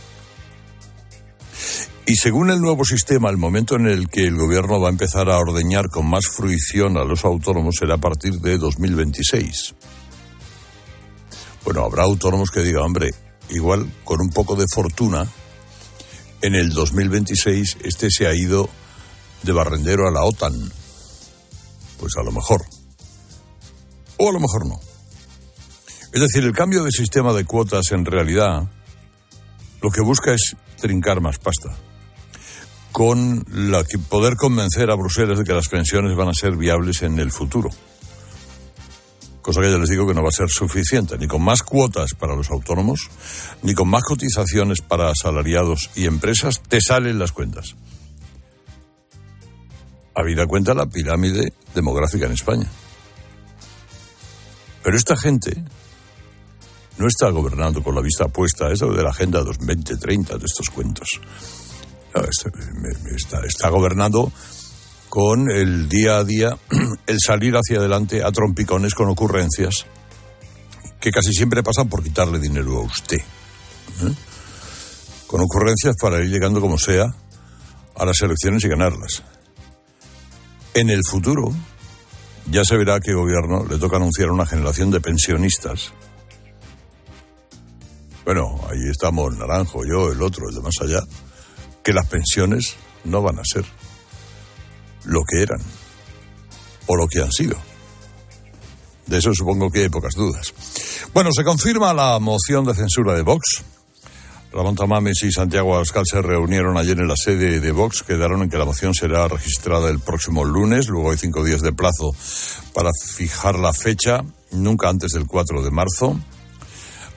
Y según el nuevo sistema, el momento en el que el gobierno va a empezar a ordeñar con más fruición a los autónomos será a partir de 2026. Bueno, habrá autónomos que digan, hombre, igual con un poco de fortuna, en el 2026 este se ha ido de barrendero a la OTAN. Pues a lo mejor. O a lo mejor no. Es decir, el cambio de sistema de cuotas en realidad lo que busca es trincar más pasta con la que poder convencer a Bruselas de que las pensiones van a ser viables en el futuro. Cosa que ya les digo que no va a ser suficiente, ni con más cuotas para los autónomos, ni con más cotizaciones para asalariados y empresas, te salen las cuentas. Habida cuenta la pirámide demográfica en España. Pero esta gente no está gobernando con la vista puesta, eso de la Agenda 2030, de estos cuentos. Está, está gobernando con el día a día, el salir hacia adelante a trompicones con ocurrencias que casi siempre pasan por quitarle dinero a usted. ¿eh? Con ocurrencias para ir llegando como sea a las elecciones y ganarlas. En el futuro, ya se verá qué gobierno le toca anunciar una generación de pensionistas. Bueno, ahí estamos Naranjo, yo, el otro, el de más allá que las pensiones no van a ser lo que eran o lo que han sido. De eso supongo que hay pocas dudas. Bueno, se confirma la moción de censura de Vox. Ramón Tamames y Santiago Abascal se reunieron ayer en la sede de Vox, quedaron en que la moción será registrada el próximo lunes, luego hay cinco días de plazo para fijar la fecha, nunca antes del 4 de marzo.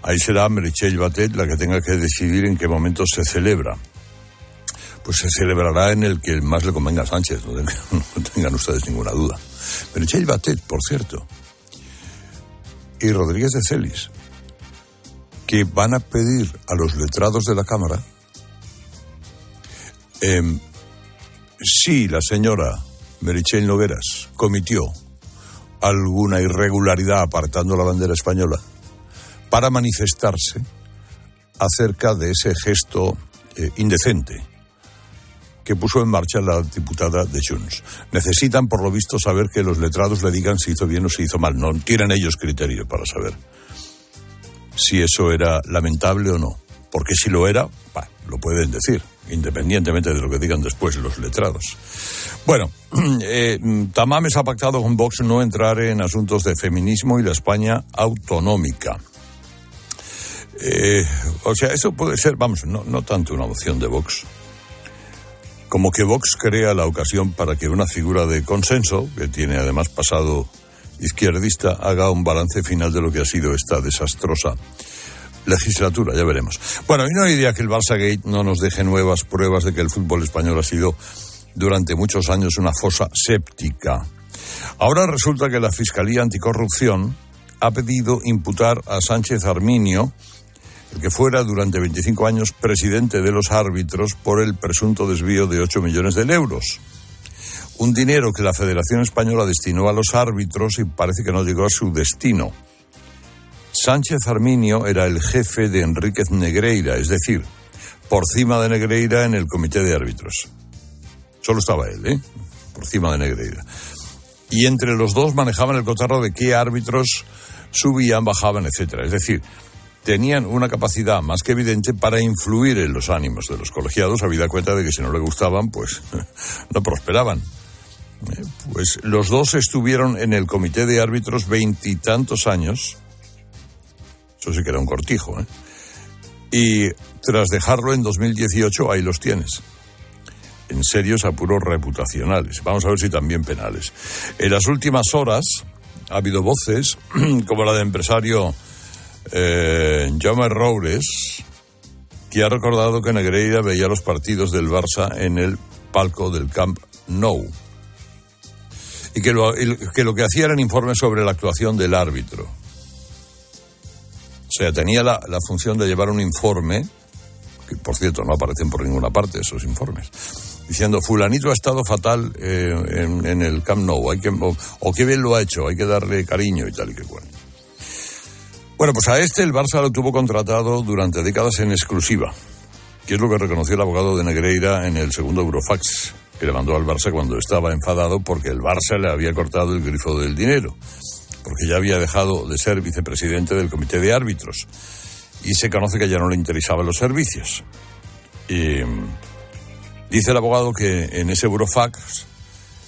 Ahí será Merichel Batet la que tenga que decidir en qué momento se celebra. Pues se celebrará en el que más le convenga a Sánchez, no tengan, ustedes ninguna duda. Pero Chey Batet, por cierto, y Rodríguez de Celis, que van a pedir a los letrados de la Cámara eh, si la señora Merichel Nogueras cometió alguna irregularidad apartando la bandera española para manifestarse acerca de ese gesto eh, indecente que puso en marcha la diputada de Junts. Necesitan, por lo visto, saber que los letrados le digan si hizo bien o si hizo mal. No tienen ellos criterio para saber si eso era lamentable o no. Porque si lo era, lo pueden decir, independientemente de lo que digan después los letrados. Bueno, eh, Tamames ha pactado con Vox no entrar en asuntos de feminismo y la España autonómica. Eh, o sea, eso puede ser, vamos, no, no tanto una opción de Vox, como que Vox crea la ocasión para que una figura de consenso, que tiene además pasado izquierdista, haga un balance final de lo que ha sido esta desastrosa legislatura, ya veremos. Bueno, y no hay idea que el Barça Gate no nos deje nuevas pruebas de que el fútbol español ha sido durante muchos años una fosa séptica. Ahora resulta que la Fiscalía Anticorrupción ha pedido imputar a Sánchez Arminio que fuera durante 25 años presidente de los árbitros por el presunto desvío de 8 millones de euros. Un dinero que la Federación Española destinó a los árbitros y parece que no llegó a su destino. Sánchez Arminio era el jefe de Enríquez Negreira, es decir, por cima de Negreira en el comité de árbitros. Solo estaba él, ¿eh? Por cima de Negreira. Y entre los dos manejaban el cotarro de qué árbitros subían, bajaban, etcétera. Es decir, tenían una capacidad más que evidente para influir en los ánimos de los colegiados, habida cuenta de que si no le gustaban, pues no prosperaban. Pues los dos estuvieron en el comité de árbitros veintitantos años. Eso sí que era un cortijo, ¿eh? Y tras dejarlo en 2018, ahí los tienes. En serios apuros reputacionales. Vamos a ver si también penales. En las últimas horas ha habido voces, como la de empresario eh, Jaume que ha recordado que Negreira veía los partidos del Barça en el palco del Camp Nou. Y que lo, que lo que hacía eran informes sobre la actuación del árbitro. O sea, tenía la, función de llevar un informe, que por cierto no aparecen por ninguna parte esos informes, diciendo fulanito ha estado fatal eh, en, el Camp Nou, hay que, o, o, qué bien lo ha hecho, hay que darle cariño y tal y que cual. Bueno, pues a este el Barça lo tuvo contratado durante décadas en exclusiva, que es lo que reconoció el abogado de Negreira en el segundo Eurofax, le mandó al Barça cuando estaba enfadado porque el Barça le había cortado el grifo del dinero, porque ya había dejado de ser vicepresidente del comité de árbitros y se conoce que ya no le interesaban los servicios. Y dice el abogado que en ese Eurofax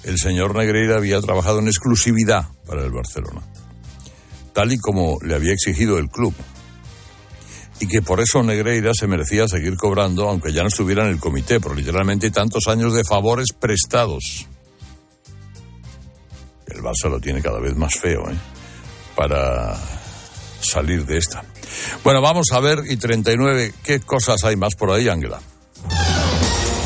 el señor Negreira había trabajado en exclusividad para el Barcelona, tal y como le había exigido el club y que por eso Negreira se merecía seguir cobrando, aunque ya no estuviera en el comité, por literalmente tantos años de favores prestados. El Barça lo tiene cada vez más feo, ¿eh? Para salir de esta. Bueno, vamos a ver, y 39, ¿qué cosas hay más por ahí, Ángela?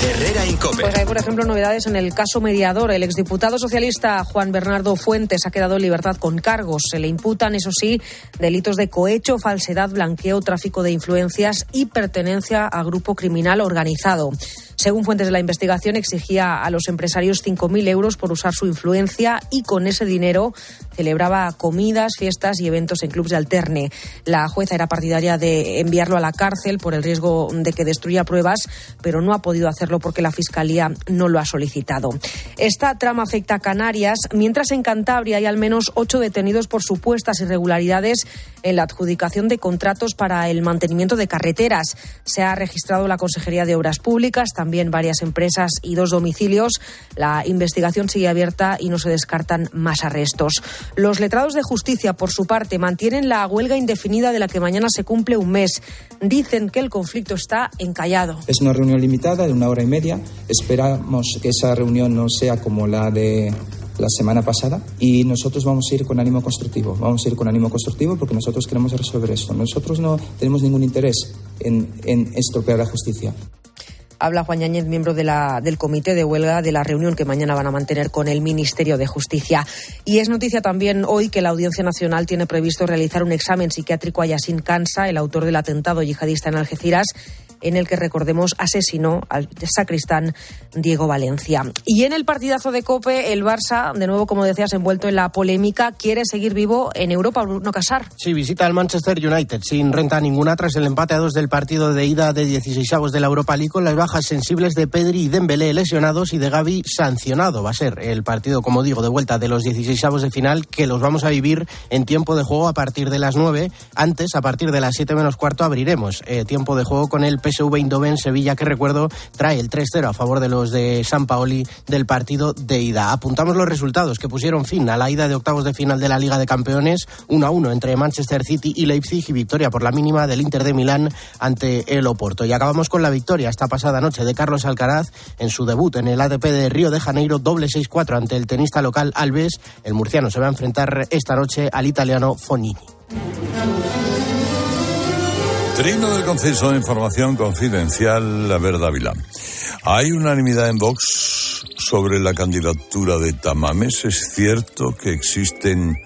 Herrera Pues hay, por ejemplo, novedades en el caso mediador. El exdiputado socialista Juan Bernardo Fuentes ha quedado en libertad con cargos. Se le imputan, eso sí, delitos de cohecho, falsedad, blanqueo, tráfico de influencias y pertenencia a grupo criminal organizado. Según fuentes de la investigación, exigía a los empresarios 5.000 euros por usar su influencia y con ese dinero celebraba comidas, fiestas y eventos en clubes de alterne. La jueza era partidaria de enviarlo a la cárcel por el riesgo de que destruya pruebas, pero no ha podido hacerlo porque la Fiscalía no lo ha solicitado. Esta trama afecta a Canarias, mientras en Cantabria hay al menos ocho detenidos por supuestas irregularidades en la adjudicación de contratos para el mantenimiento de carreteras. Se ha registrado la Consejería de Obras Públicas, también varias empresas y dos domicilios. La investigación sigue abierta y no se descartan más arrestos. Los letrados de justicia, por su parte, mantienen la huelga indefinida de la que mañana se cumple un mes. Dicen que el conflicto está encallado. Es una reunión limitada de una hora y media. Esperamos que esa reunión no sea como la de la semana pasada y nosotros vamos a ir con ánimo constructivo. Vamos a ir con ánimo constructivo porque nosotros queremos resolver esto. Nosotros no tenemos ningún interés en, en estropear la justicia. Habla Juan Yáñez, miembro de la, del comité de huelga de la reunión que mañana van a mantener con el Ministerio de Justicia. Y es noticia también hoy que la Audiencia Nacional tiene previsto realizar un examen psiquiátrico a Yassin Kansa, el autor del atentado yihadista en Algeciras, en el que, recordemos, asesinó al sacristán Diego Valencia. Y en el partidazo de Cope, el Barça, de nuevo, como decías, envuelto en la polémica, quiere seguir vivo en Europa, Bruno Casar. Sí, visita al Manchester United sin renta ninguna tras el empate a dos del partido de ida de 16 avos de la Europa League con las bajas sensibles de Pedri y Dembélé lesionados y de Gaby sancionado. Va a ser el partido, como digo, de vuelta de los 16 avos de final que los vamos a vivir en tiempo de juego a partir de las 9. Antes, a partir de las 7 menos cuarto, abriremos eh, tiempo de juego con el PSV Eindhoven Sevilla, que recuerdo trae el 3-0 a favor de los de San Paoli del partido de ida. Apuntamos los resultados que pusieron fin a la ida de octavos de final de la Liga de Campeones, 1-1 entre Manchester City y Leipzig y victoria por la mínima del Inter de Milán ante el Oporto. Y acabamos con la victoria esta pasada noche de Carlos Alcaraz en su debut en el ATP de Río de Janeiro, doble 6-4 ante el tenista local Alves. El murciano se va a enfrentar esta noche al italiano Fonini. Trino del Conceso de Información Confidencial, a ver, Dávila. Hay unanimidad en Vox sobre la candidatura de Tamames. ¿Es cierto que existen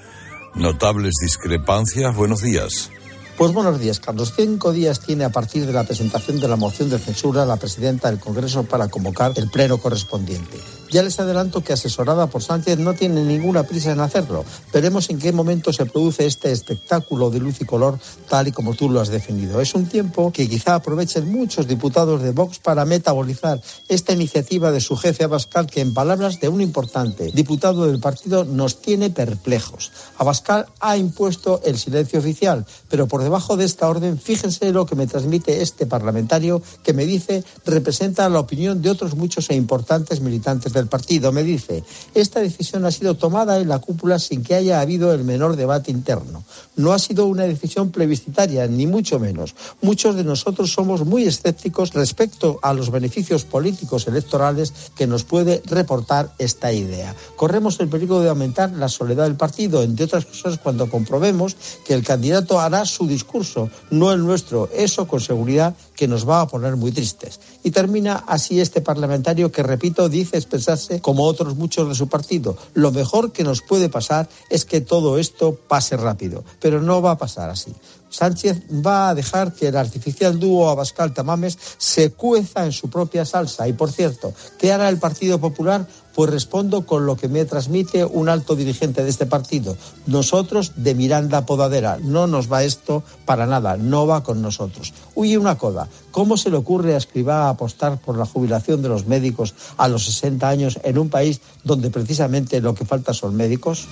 notables discrepancias? Buenos días. Pues buenos días, Carlos. Cinco días tiene a partir de la presentación de la moción de censura la presidenta del Congreso para convocar el pleno correspondiente. Ya les adelanto que asesorada por Sánchez no tiene ninguna prisa en hacerlo. Veremos en qué momento se produce este espectáculo de luz y color tal y como tú lo has definido. Es un tiempo que quizá aprovechen muchos diputados de Vox para metabolizar esta iniciativa de su jefe Abascal que en palabras de un importante diputado del partido nos tiene perplejos. Abascal ha impuesto el silencio oficial, pero por debajo de esta orden fíjense lo que me transmite este parlamentario que me dice representa la opinión de otros muchos e importantes militantes del partido. Me dice, esta decisión ha sido tomada en la cúpula sin que haya habido el menor debate interno. No ha sido una decisión plebiscitaria, ni mucho menos. Muchos de nosotros somos muy escépticos respecto a los beneficios políticos electorales que nos puede reportar esta idea. Corremos el peligro de aumentar la soledad del partido, entre otras cosas cuando comprobemos que el candidato hará su discurso, no el nuestro. Eso con seguridad que nos va a poner muy tristes. Y termina así este parlamentario que, repito, dice expresarse como otros muchos de su partido. Lo mejor que nos puede pasar es que todo esto pase rápido, pero no va a pasar así. Sánchez va a dejar que el artificial dúo Abascal-Tamames se cueza en su propia salsa. Y por cierto, ¿qué hará el Partido Popular? Pues respondo con lo que me transmite un alto dirigente de este partido. Nosotros de Miranda Podadera. No nos va esto para nada, no va con nosotros. Huye una coda. ¿Cómo se le ocurre a Escribá apostar por la jubilación de los médicos a los 60 años en un país donde precisamente lo que falta son médicos?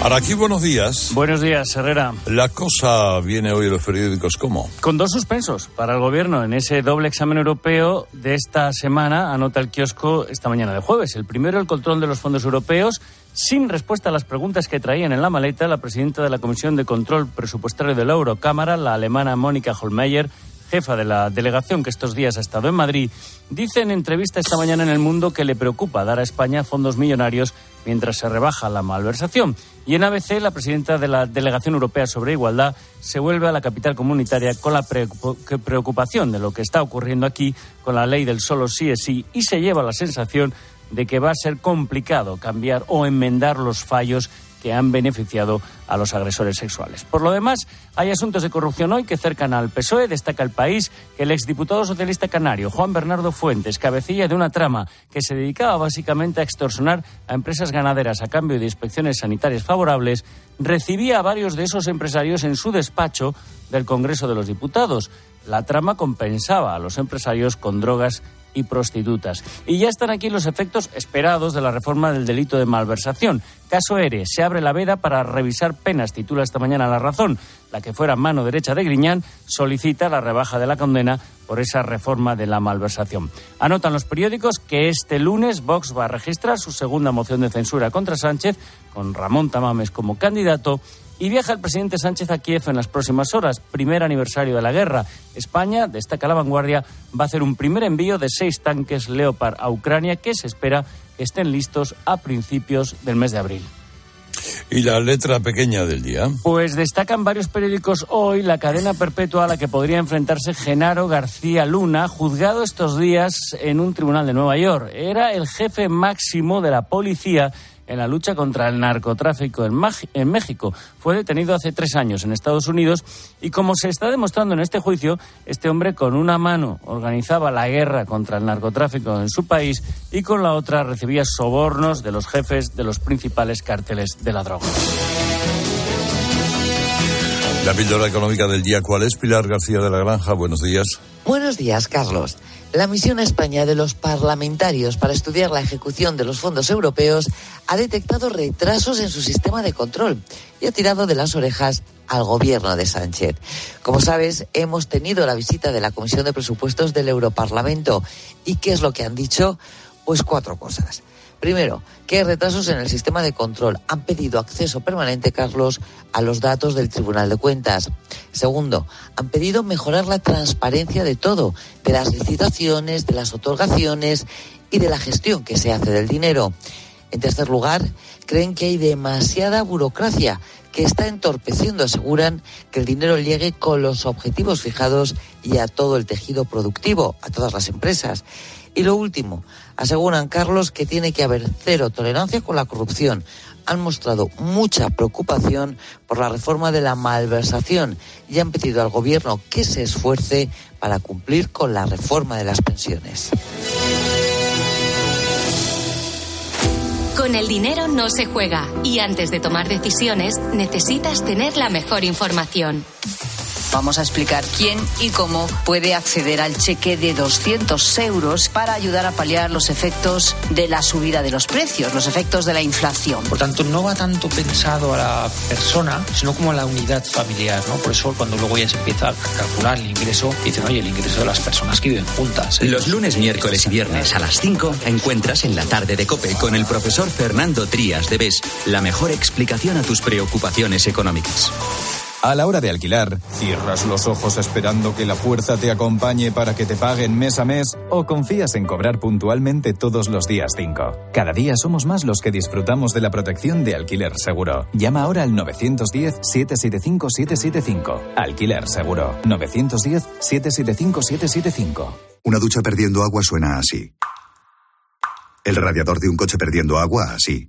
Araquí, buenos días. Buenos días, Herrera. La cosa viene hoy en los periódicos, ¿cómo? Con dos suspensos para el gobierno en ese doble examen europeo de esta semana, anota el kiosco esta mañana de jueves. El primero, el control de los fondos europeos. Sin respuesta a las preguntas que traían en la maleta, la presidenta de la Comisión de Control Presupuestario de la Eurocámara, la alemana Mónica Holmeyer, jefa de la delegación que estos días ha estado en Madrid, dice en entrevista esta mañana en El Mundo que le preocupa dar a España fondos millonarios mientras se rebaja la malversación. Y en ABC, la presidenta de la Delegación Europea sobre Igualdad se vuelve a la capital comunitaria con la preocupación de lo que está ocurriendo aquí con la ley del solo sí es sí y se lleva la sensación de que va a ser complicado cambiar o enmendar los fallos que han beneficiado a los agresores sexuales. Por lo demás, hay asuntos de corrupción hoy que cercan al PSOE. Destaca el país que el exdiputado socialista canario Juan Bernardo Fuentes, cabecilla de una trama que se dedicaba básicamente a extorsionar a empresas ganaderas a cambio de inspecciones sanitarias favorables, recibía a varios de esos empresarios en su despacho del Congreso de los Diputados. La trama compensaba a los empresarios con drogas y prostitutas. Y ya están aquí los efectos esperados de la reforma del delito de malversación. Caso ERE, se abre la veda para revisar penas, titula esta mañana La Razón. La que fuera mano derecha de Griñán solicita la rebaja de la condena por esa reforma de la malversación. Anotan los periódicos que este lunes Vox va a registrar su segunda moción de censura contra Sánchez, con Ramón Tamames como candidato y viaja el presidente Sánchez a Kiev en las próximas horas, primer aniversario de la guerra. España, destaca la vanguardia, va a hacer un primer envío de seis tanques Leopard a Ucrania que se espera que estén listos a principios del mes de abril. ¿Y la letra pequeña del día? Pues destacan varios periódicos hoy la cadena perpetua a la que podría enfrentarse Genaro García Luna, juzgado estos días en un tribunal de Nueva York. Era el jefe máximo de la policía en la lucha contra el narcotráfico en, México. Fue detenido hace tres años en Estados Unidos y como se está demostrando en este juicio, este hombre con una mano organizaba la guerra contra el narcotráfico en su país y con la otra recibía sobornos de los jefes de los principales cárteles de la droga. La píldora económica del día, ¿cuál es? Pilar García de la Granja, buenos días. Buenos días, Carlos. La misión a España de los parlamentarios para estudiar la ejecución de los fondos europeos ha detectado retrasos en su sistema de control y ha tirado de las orejas al gobierno de Sánchez. Como sabes, hemos tenido la visita de la Comisión de Presupuestos del Europarlamento. ¿Y qué es lo que han dicho? Pues cuatro cosas. Primero, que hay retrasos en el sistema de control. Han pedido acceso permanente, Carlos, a los datos del Tribunal de Cuentas. Segundo, han pedido mejorar la transparencia de todo, de las licitaciones, de las otorgaciones y de la gestión que se hace del dinero. En tercer lugar, creen que hay demasiada burocracia que está entorpeciendo, aseguran, que el dinero llegue con los objetivos fijados y a todo el tejido productivo, a todas las empresas. Y lo último, aseguran Carlos que tiene que haber cero tolerancia con la corrupción. Han mostrado mucha preocupación por la reforma de la malversación y han pedido al gobierno que se esfuerce para cumplir con la reforma de las pensiones. Con el dinero no se juega y antes de tomar decisiones necesitas tener la mejor información. Vamos a explicar quién y cómo puede acceder al cheque de 200 euros para ayudar a paliar los efectos de la subida de los precios, los efectos de la inflación. Por tanto, no va tanto pensado a la persona, sino como a la unidad familiar, ¿no? Por eso cuando luego ya se empieza a calcular el ingreso, dicen, oye, el ingreso de las personas que viven juntas. Los lunes, miércoles y viernes a las 5 encuentras en la tarde de COPE con el profesor Fernando Trías de BES la mejor explicación a tus preocupaciones económicas. A la hora de alquilar, ¿cierras los ojos esperando que la fuerza te acompañe para que te paguen mes a mes o confías en cobrar puntualmente todos los días 5? Cada día somos más los que disfrutamos de la protección de alquiler seguro. Llama ahora al 910-775-775. Alquiler seguro. 910-775-775. Una ducha perdiendo agua suena así. El radiador de un coche perdiendo agua así.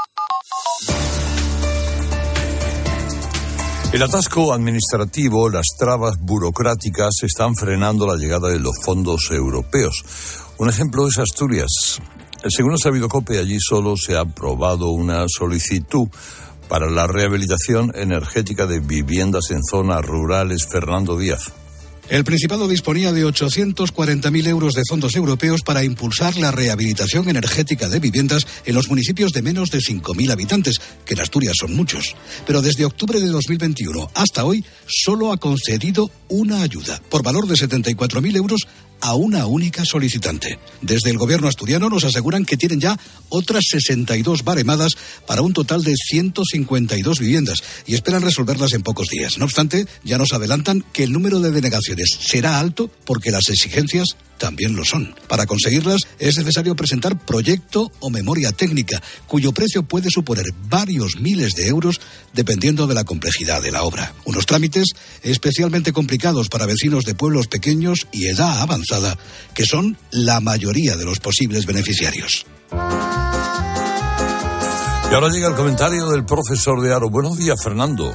El atasco administrativo, las trabas burocráticas están frenando la llegada de los fondos europeos. Un ejemplo es Asturias. Según ha sabido COPE, allí solo se ha aprobado una solicitud para la rehabilitación energética de viviendas en zonas rurales. Fernando Díaz. El Principado disponía de 840.000 euros de fondos europeos para impulsar la rehabilitación energética de viviendas en los municipios de menos de 5.000 habitantes, que en Asturias son muchos. Pero desde octubre de 2021 hasta hoy solo ha concedido una ayuda por valor de 74.000 euros a una única solicitante. Desde el gobierno asturiano nos aseguran que tienen ya otras 62 baremadas para un total de 152 viviendas y esperan resolverlas en pocos días. No obstante, ya nos adelantan que el número de denegaciones será alto porque las exigencias también lo son. Para conseguirlas es necesario presentar proyecto o memoria técnica, cuyo precio puede suponer varios miles de euros dependiendo de la complejidad de la obra. Unos trámites especialmente complicados para vecinos de pueblos pequeños y edad avanzada, que son la mayoría de los posibles beneficiarios. Y ahora llega el comentario del profesor de Aro. Buenos días, Fernando.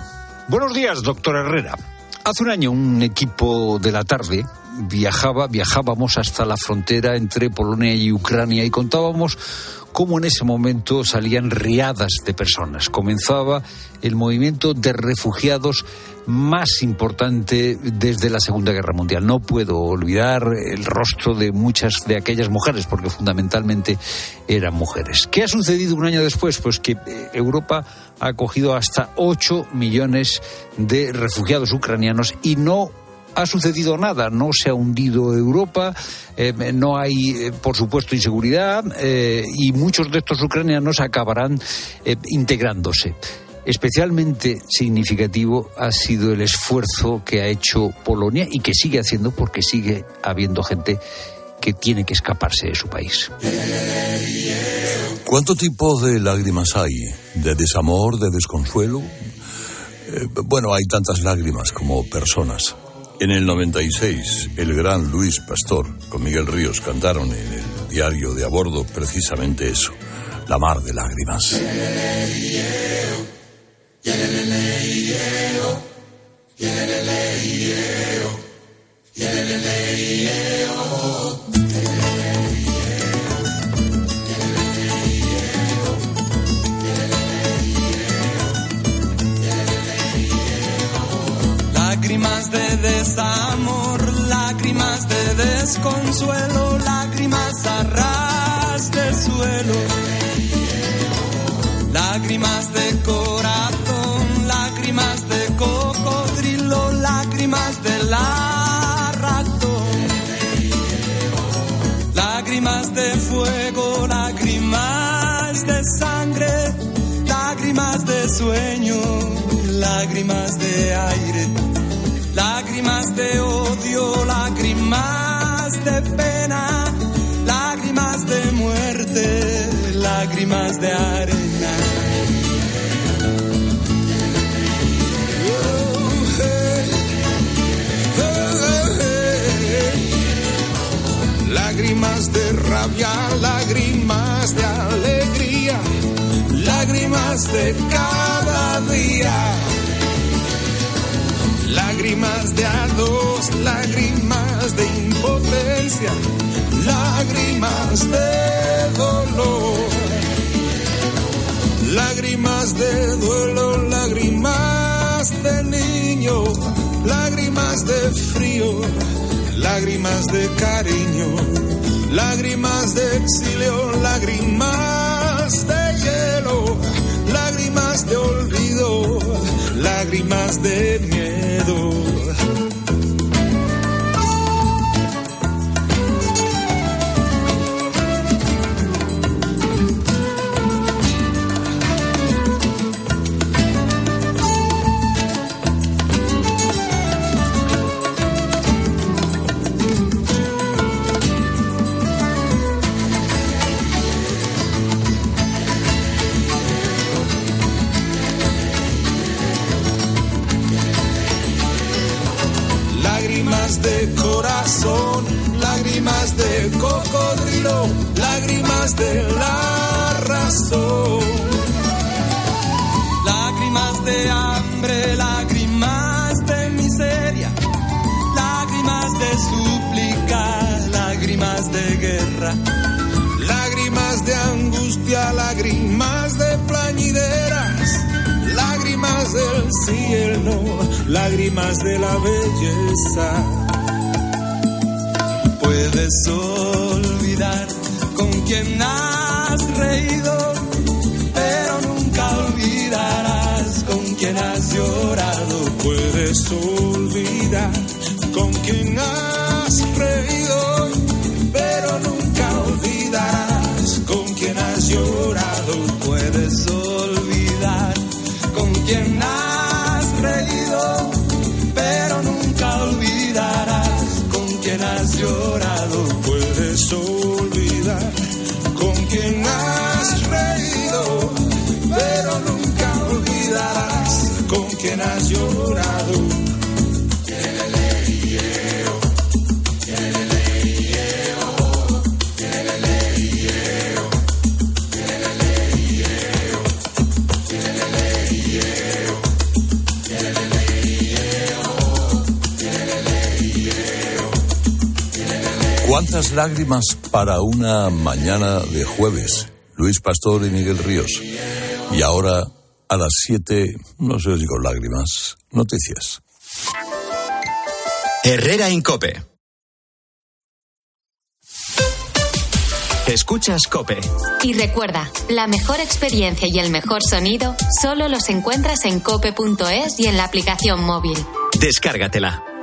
Buenos días, doctor Herrera. Hace un año un equipo de la tarde viajaba, viajábamos hasta la frontera entre Polonia y Ucrania y contábamos cómo en ese momento salían riadas de personas. Comenzaba el movimiento de refugiados más importante desde la Segunda Guerra Mundial. No puedo olvidar el rostro de muchas de aquellas mujeres, porque fundamentalmente eran mujeres. ¿Qué ha sucedido un año después? Pues que eh, Europa ha acogido hasta 8 millones de refugiados ucranianos y no ha sucedido nada, no se ha hundido Europa, eh, no hay, eh, por supuesto, inseguridad eh, y muchos de estos ucranianos acabarán integrándose. Especialmente significativo ha sido el esfuerzo que ha hecho Polonia y que sigue haciendo porque sigue habiendo gente que tiene que escaparse de su país. ¿Cuánto tipo de lágrimas hay? ¿De desamor, de desconsuelo? bueno, hay tantas lágrimas como personas. En el 96, el gran Luis Pastor con Miguel Ríos cantaron en el diario de a bordo precisamente eso, La mar de lágrimas. Lágrimas de desamor, lágrimas de desconsuelo, lágrimas a ras de suelo. Lágrimas de corazón, lágrimas de cocodrilo, lágrimas de la razón. Lágrimas de fuego, lágrimas de sangre, lágrimas de sueño, lágrimas de aire lágrimas de odio, lágrimas de pena, lágrimas de muerte, lágrimas de arena. Lágrimas de rabia, lágrimas de alegría, lágrimas de cada día lágrimas de a dos, lágrimas de impotencia, lágrimas de dolor, lágrimas de duelo, lágrimas de niño, lágrimas de frío, lágrimas de cariño, lágrimas de exilio, lágrimas de hielo, lágrimas de olvido, lágrimas de miedo. De la belleza. Puedes olvidar con quien has reído, pero nunca olvidarás con quien has llorado. Puedes olvidar con quien has reído, pero nunca olvidarás con quien has llorado. Puedes olvidar llorado. Puedes olvidar con quien has reído, pero nunca olvidarás con quien has llorado. ¿Cuántas lágrimas para una mañana de jueves? Luis Pastor y Miguel Ríos. Y ahora, a las 7, no sé si con lágrimas, noticias. Herrera Incope. Escuchas Cope. Y recuerda, la mejor experiencia y el mejor sonido solo los encuentras en cope.es y en la aplicación móvil. Descárgatela.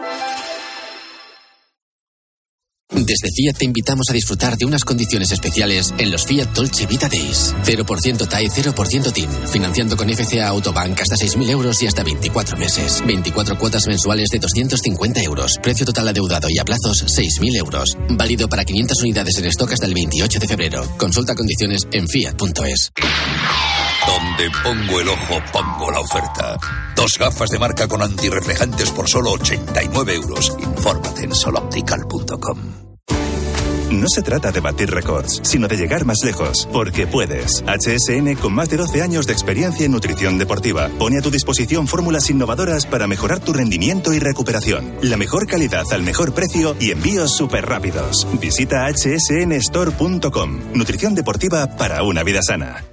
Desde Fiat te invitamos a disfrutar de unas condiciones especiales en los Fiat Dolce Vita Days. 0% TAE, 0% TIN. Financiando con FCA Autobank hasta 6.000 euros y hasta 24 meses. 24 cuotas mensuales de 250 euros. Precio total adeudado y a plazos 6.000 euros. Válido para 500 unidades en stock hasta el 28 de febrero. Consulta condiciones en fiat.es. Donde pongo el ojo, pongo la oferta. Dos gafas de marca con antirreflejantes por solo 89 euros. Infórmate en soloptical.com. No se trata de batir récords, sino de llegar más lejos, porque puedes. HSN, con más de 12 años de experiencia en nutrición deportiva, pone a tu disposición fórmulas innovadoras para mejorar tu rendimiento y recuperación. La mejor calidad al mejor precio y envíos súper rápidos. Visita hsnstore.com. Nutrición deportiva para una vida sana.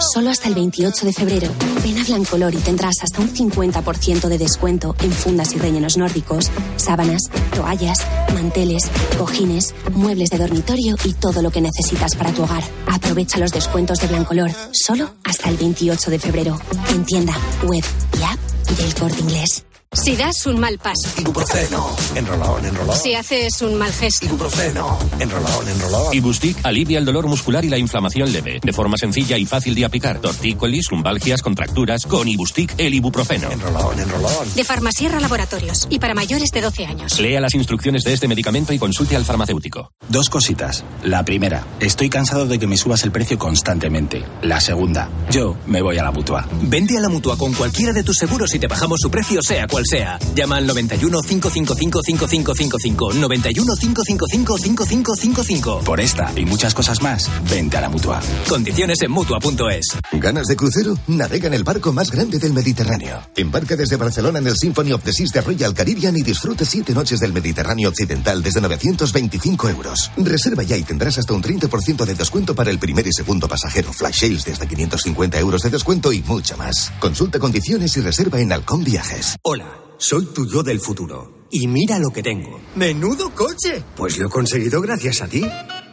Solo hasta el 28 de febrero, ven a Blancolor y tendrás hasta un 50% de descuento en fundas y rellenos nórdicos, sábanas, toallas, manteles, cojines, muebles de dormitorio y todo lo que necesitas para tu hogar. Aprovecha los descuentos de Blancolor, solo hasta el 28 de febrero. En tienda, web y app del corte inglés. Si das un mal paso. Ibuprofeno. Enrolón, enrolón. Si haces un mal gesto. Ibuprofeno. Enrolón, enrolón. Ibustic alivia el dolor muscular y la inflamación leve, de forma sencilla y fácil de aplicar. Tortícolis, lumbalgias, contracturas, con Ibustic el ibuprofeno. Enrolón, enrolón. De Farmasierra Laboratorios y para mayores de 12 años. Lea las instrucciones de este medicamento y consulte al farmacéutico. Dos cositas. La primera, estoy cansado de que me subas el precio constantemente. La segunda, yo me voy a la mutua. Vente a la mutua con cualquiera de tus seguros y te bajamos su precio, sea cual cual sea. Llama al 91 555 5555. 91 555 5555. Por esta y muchas cosas más, vente a la mutua. Condiciones en mutua.es. ¿Ganas de crucero? Navega en el barco más grande del Mediterráneo. Embarca desde Barcelona en el Symphony of the Seas de Royal Caribbean y disfrute siete noches del Mediterráneo Occidental desde 925 euros. Reserva ya y tendrás hasta un 30% de descuento para el primer y segundo pasajero. Flash sales desde 550 euros de descuento y mucho más. Consulta condiciones y reserva en Halcón Viajes. Hola, soy tu yo del futuro. Y mira lo que tengo. ¡Menudo coche! Pues lo he conseguido gracias a ti.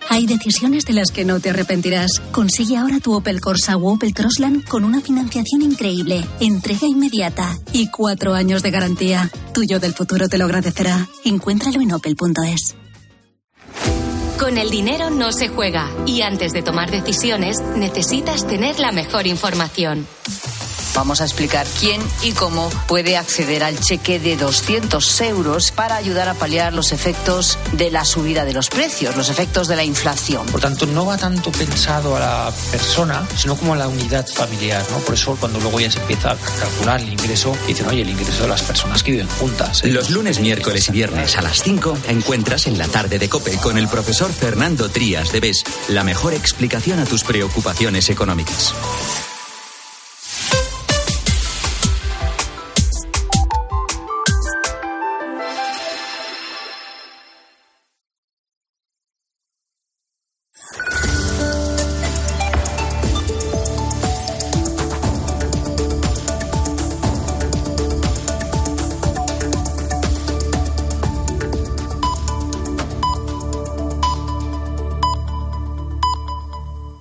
Hay decisiones de las que no te arrepentirás. Consigue ahora tu Opel Corsa o Opel Crossland con una financiación increíble, entrega inmediata y cuatro años de garantía. Tuyo del futuro te lo agradecerá. Encuéntralo en opel.es. Con el dinero no se juega y antes de tomar decisiones necesitas tener la mejor información. Vamos a explicar quién y cómo puede acceder al cheque de 200 euros para ayudar a paliar los efectos de la subida de los precios, los efectos de la inflación. Por tanto, no va tanto pensado a la persona, sino como a la unidad familiar, ¿no? Por eso cuando luego ya se empieza a calcular el ingreso, dicen, oye, el ingreso de las personas que viven juntas. Los lunes, miércoles y viernes a las 5 encuentras en la tarde de Cope con el profesor Fernando Trías de BES la mejor explicación a tus preocupaciones económicas.